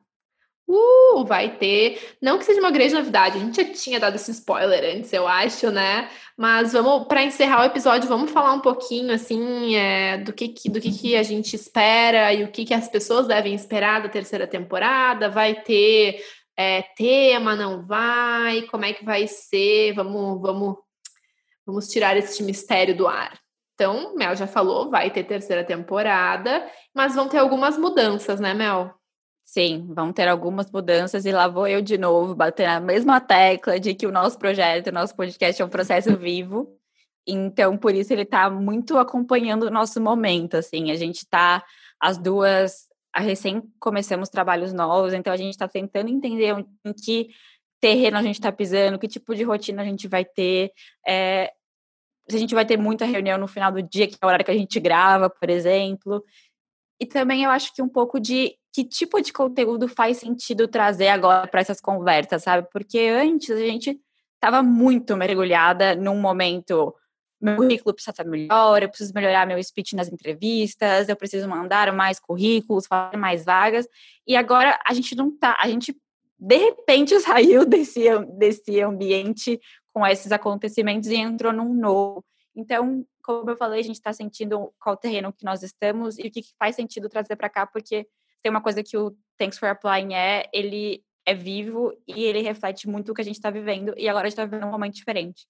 Uh, vai ter. Não que seja uma grande novidade, a gente já tinha dado esse spoiler antes, eu acho, né? Mas vamos, para encerrar o episódio, vamos falar um pouquinho assim é, do, que, do que, que a gente espera e o que, que as pessoas devem esperar da terceira temporada. Vai ter é, tema, não vai? Como é que vai ser? Vamos, vamos, vamos tirar esse mistério do ar. Então, Mel já falou, vai ter terceira temporada, mas vão ter algumas mudanças, né, Mel? Sim, vão ter algumas mudanças e lá vou eu de novo bater na mesma tecla de que o nosso projeto, o nosso podcast é um processo vivo. Então, por isso ele está muito acompanhando o nosso momento, assim. A gente está as duas a recém começamos trabalhos novos, então a gente está tentando entender em que terreno a gente está pisando, que tipo de rotina a gente vai ter, é, se a gente vai ter muita reunião no final do dia, que é o horário que a gente grava, por exemplo. E também eu acho que um pouco de que tipo de conteúdo faz sentido trazer agora para essas conversas, sabe? Porque antes a gente estava muito mergulhada num momento meu currículo precisa estar melhor, eu preciso melhorar meu speech nas entrevistas, eu preciso mandar mais currículos, fazer mais vagas. E agora a gente não tá, a gente de repente saiu desse, desse ambiente com esses acontecimentos e entrou num novo. Então, como eu falei, a gente está sentindo qual terreno que nós estamos e o que, que faz sentido trazer para cá, porque tem uma coisa que o Thanks for Applying é, ele é vivo e ele reflete muito o que a gente está vivendo, e agora a gente está vivendo um momento diferente.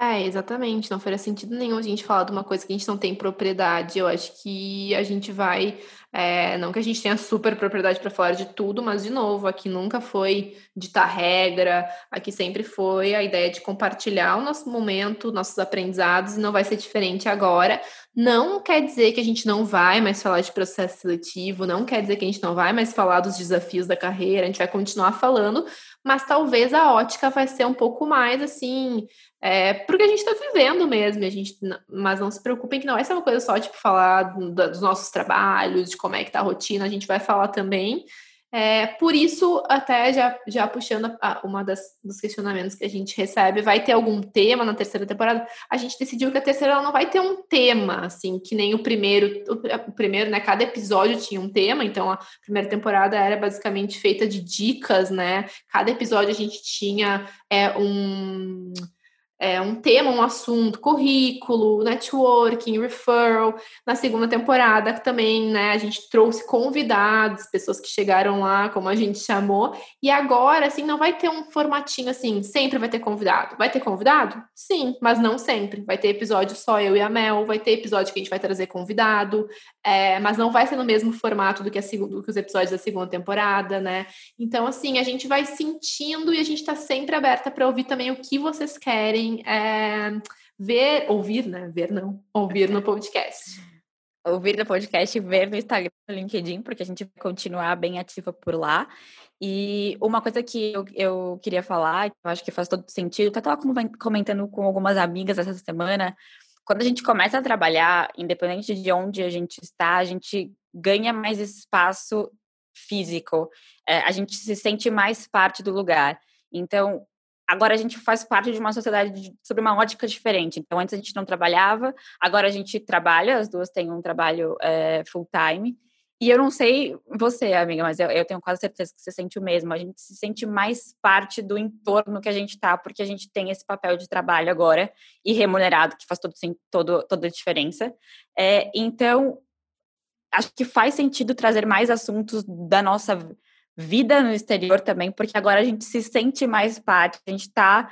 É, exatamente. Não faria sentido nenhum a gente falar de uma coisa que a gente não tem propriedade. Eu acho que a gente vai é, não que a gente tenha super propriedade para falar de tudo, mas de novo, aqui nunca foi ditar regra, aqui sempre foi a ideia de compartilhar o nosso momento, nossos aprendizados, e não vai ser diferente agora. Não quer dizer que a gente não vai mais falar de processo seletivo, não quer dizer que a gente não vai mais falar dos desafios da carreira, a gente vai continuar falando, mas talvez a ótica vai ser um pouco mais assim, é, porque a gente está vivendo mesmo, a gente, mas não se preocupem que não vai ser uma coisa só, tipo, falar dos nossos trabalhos, de como é que tá a rotina, a gente vai falar também. É, por isso, até já, já puxando a, uma das, dos questionamentos que a gente recebe, vai ter algum tema na terceira temporada? A gente decidiu que a terceira não vai ter um tema, assim, que nem o primeiro, o, o, primeiro, né? Cada episódio tinha um tema, então a primeira temporada era basicamente feita de dicas, né? Cada episódio a gente tinha é, um é, um tema, um assunto, currículo, networking, referral. Na segunda temporada também, né, a gente trouxe convidados, pessoas que chegaram lá, como a gente chamou. E agora, assim, não vai ter um formatinho assim, sempre vai ter convidado. Vai ter convidado? Sim, mas não sempre. Vai ter episódio só eu e a Mel, vai ter episódio que a gente vai trazer convidado, é, mas não vai ser no mesmo formato do que, a, do que os episódios da segunda temporada, né? Então, assim, a gente vai sentindo e a gente tá sempre aberta para ouvir também o que vocês querem é, ver, ouvir, né? Ver não, ouvir no podcast. Ouvir no podcast, ver no Instagram, no LinkedIn, porque a gente vai continuar bem ativa por lá. E uma coisa que eu, eu queria falar, que eu acho que faz todo sentido, que eu estava comentando com algumas amigas essa semana, quando a gente começa a trabalhar, independente de onde a gente está, a gente ganha mais espaço físico, é, a gente se sente mais parte do lugar. Então, agora a gente faz parte de uma sociedade sobre uma ótica diferente. Então, antes a gente não trabalhava, agora a gente trabalha, as duas têm um trabalho é, full time. E eu não sei você, amiga, mas eu, eu, tenho quase certeza que você sente o mesmo. A gente se sente mais parte do entorno que a gente tá, porque a gente tem esse papel de trabalho agora e remunerado, que faz todo, todo, toda a diferença. É, então, acho que faz sentido trazer mais assuntos da nossa vida no exterior também, porque agora a gente se sente mais parte, a gente está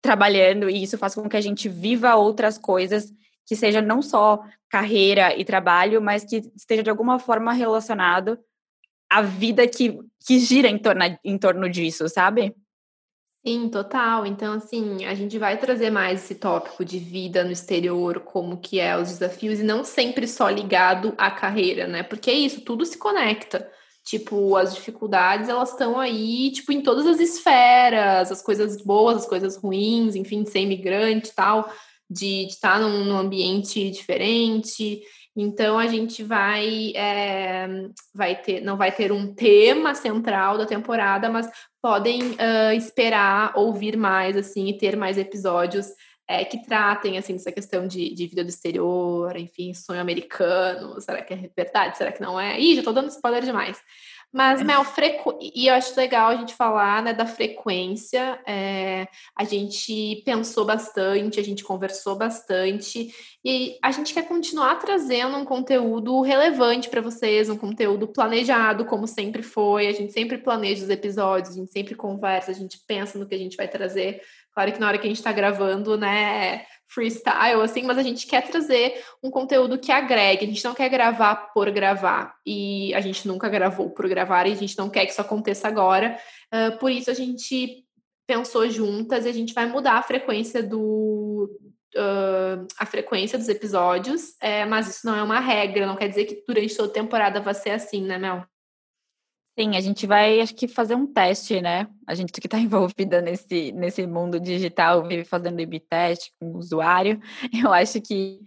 trabalhando e isso faz com que a gente viva outras coisas que seja não só carreira e trabalho, mas que esteja de alguma forma relacionado à vida que, que gira em torno, em torno disso, sabe? Sim, total. Então, assim, a gente vai trazer mais esse tópico de vida no exterior, como que é os desafios, e não sempre só ligado à carreira, né? Porque é isso, tudo se conecta. Tipo, as dificuldades, elas estão aí, tipo, em todas as esferas, as coisas boas, as coisas ruins, enfim, de ser imigrante e tal de, estar num, num, ambiente diferente. Então a gente vai, é, vai ter, não vai ter um tema central da temporada, mas podem uh, esperar ouvir mais assim e ter mais episódios é, que tratem assim dessa questão de, de, vida do exterior, enfim, sonho americano. Será que é verdade? Será que não é? Ih, já tô dando spoiler demais. Mas, Mel, frequ... e eu acho legal a gente falar né, da frequência. É, a gente pensou bastante, a gente conversou bastante, e a gente quer continuar trazendo um conteúdo relevante para vocês, um conteúdo planejado, como sempre foi. A gente sempre planeja os episódios, a gente sempre conversa, a gente pensa no que a gente vai trazer. Claro que na hora que a gente está gravando, né? freestyle, assim, mas a gente quer trazer um conteúdo que agregue. A gente não quer gravar por gravar. E a gente nunca gravou por gravar e a gente não quer que isso aconteça agora. Uh, por isso a gente pensou juntas e a gente vai mudar a frequência do. Uh, a frequência dos episódios, é, mas isso não é uma regra, não quer dizer que durante toda a temporada vai ser assim, né, Mel? Sim, a gente vai, acho que, fazer um teste, né? A gente que está envolvida nesse, nesse mundo digital, vive fazendo IB teste com o usuário. Eu acho que,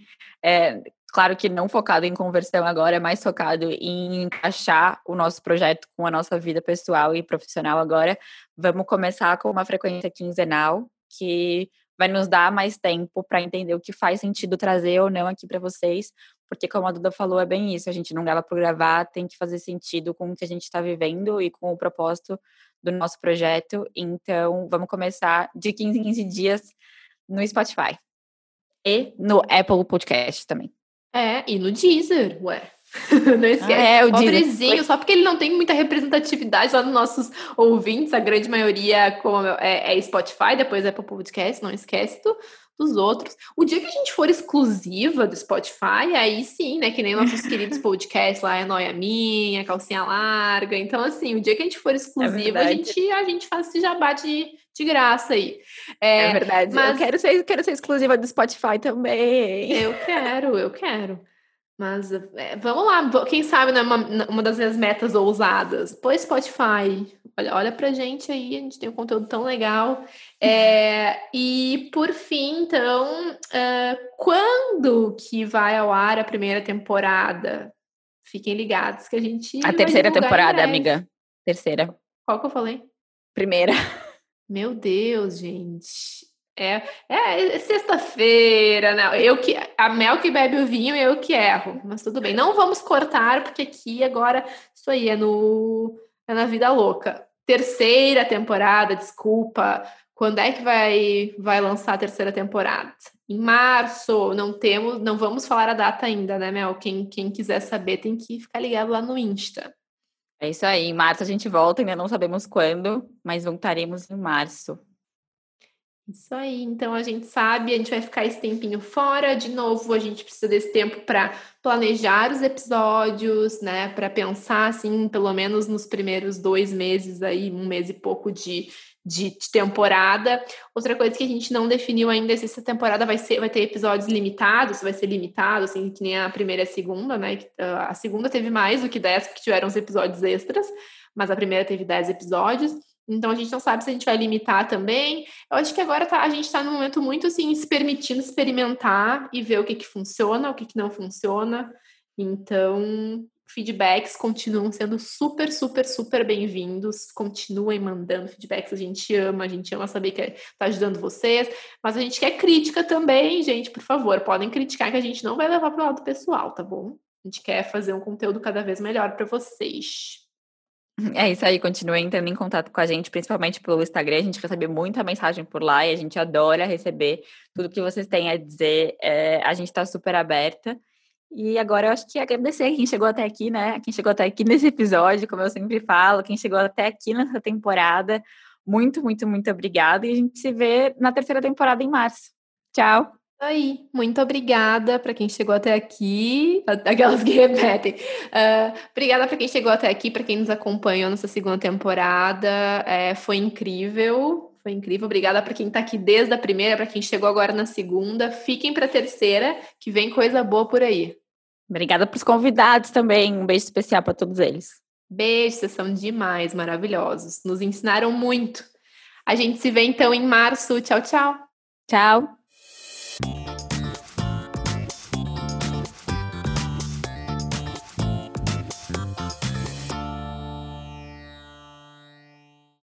é, claro que não focado em conversão agora, é mais focado em encaixar o nosso projeto com a nossa vida pessoal e profissional agora. Vamos começar com uma frequência quinzenal, que vai nos dar mais tempo para entender o que faz sentido trazer ou não aqui para vocês, porque como a Duda falou, é bem isso, a gente não grava por gravar, tem que fazer sentido com o que a gente está vivendo e com o propósito do nosso projeto. Então, vamos começar de 15 em 15 dias no Spotify. E no Apple Podcast também. É, e no Deezer, ué. não esquece. Ah, é, o Pobrezinho, só porque ele não tem muita representatividade lá nos nossos ouvintes, a grande maioria é, é Spotify, depois é Apple Podcast, não esquece do, dos outros. O dia que a gente for exclusiva do Spotify, aí sim, né? Que nem nossos queridos podcasts lá, é Noia Minha, Calcinha Larga. Então, assim, o dia que a gente for é exclusiva, é a, gente, a gente faz esse jabá de, de graça aí. É, é verdade. Mas... Eu quero ser, quero ser exclusiva do Spotify também. Eu quero, eu quero. Mas é, vamos lá, quem sabe né, uma, uma das minhas metas ousadas. Pô, Spotify, olha, olha pra gente aí, a gente tem um conteúdo tão legal. É, e por fim, então, uh, quando que vai ao ar a primeira temporada? Fiquem ligados que a gente. A terceira temporada, amiga. Terceira. Qual que eu falei? Primeira. Meu Deus, gente. É, é, é sexta-feira, né? Eu que a Mel que bebe o vinho eu que erro, mas tudo bem. Não vamos cortar porque aqui agora isso aí é no é na vida louca. Terceira temporada, desculpa. Quando é que vai vai lançar a terceira temporada? Em março. Não temos, não vamos falar a data ainda, né, Mel? Quem quem quiser saber tem que ficar ligado lá no Insta. É isso aí. Em março a gente volta, ainda não sabemos quando, mas voltaremos em março. Isso aí, então a gente sabe, a gente vai ficar esse tempinho fora. De novo, a gente precisa desse tempo para planejar os episódios, né? Para pensar, assim, pelo menos nos primeiros dois meses aí, um mês e pouco de, de, de, temporada. Outra coisa que a gente não definiu ainda é se essa temporada vai ser, vai ter episódios limitados, vai ser limitado, assim, que nem a primeira e a segunda, né? A segunda teve mais do que dez, porque tiveram os episódios extras, mas a primeira teve dez episódios. Então a gente não sabe se a gente vai limitar também. Eu acho que agora tá, a gente está num momento muito assim, se permitindo experimentar e ver o que, que funciona, o que, que não funciona. Então, feedbacks continuam sendo super, super, super bem-vindos. Continuem mandando feedbacks, a gente ama, a gente ama saber que está ajudando vocês, mas a gente quer crítica também, gente, por favor, podem criticar que a gente não vai levar para o lado pessoal, tá bom? A gente quer fazer um conteúdo cada vez melhor para vocês. É isso aí, continue entrando em contato com a gente, principalmente pelo Instagram. A gente recebe muita mensagem por lá e a gente adora receber tudo que vocês têm a dizer. É, a gente está super aberta. E agora eu acho que agradecer a quem chegou até aqui, né? Quem chegou até aqui nesse episódio, como eu sempre falo, quem chegou até aqui nessa temporada. Muito, muito, muito obrigada. E a gente se vê na terceira temporada em março. Tchau! Aí, muito obrigada para quem chegou até aqui, aquelas que repetem. Uh, obrigada para quem chegou até aqui, para quem nos acompanhou nessa segunda temporada. É, foi incrível, foi incrível. Obrigada para quem está aqui desde a primeira, para quem chegou agora na segunda. Fiquem para a terceira, que vem coisa boa por aí. Obrigada para os convidados também. Um beijo especial para todos eles. Beijo, vocês são demais, maravilhosos. Nos ensinaram muito. A gente se vê então em março. Tchau, tchau. Tchau.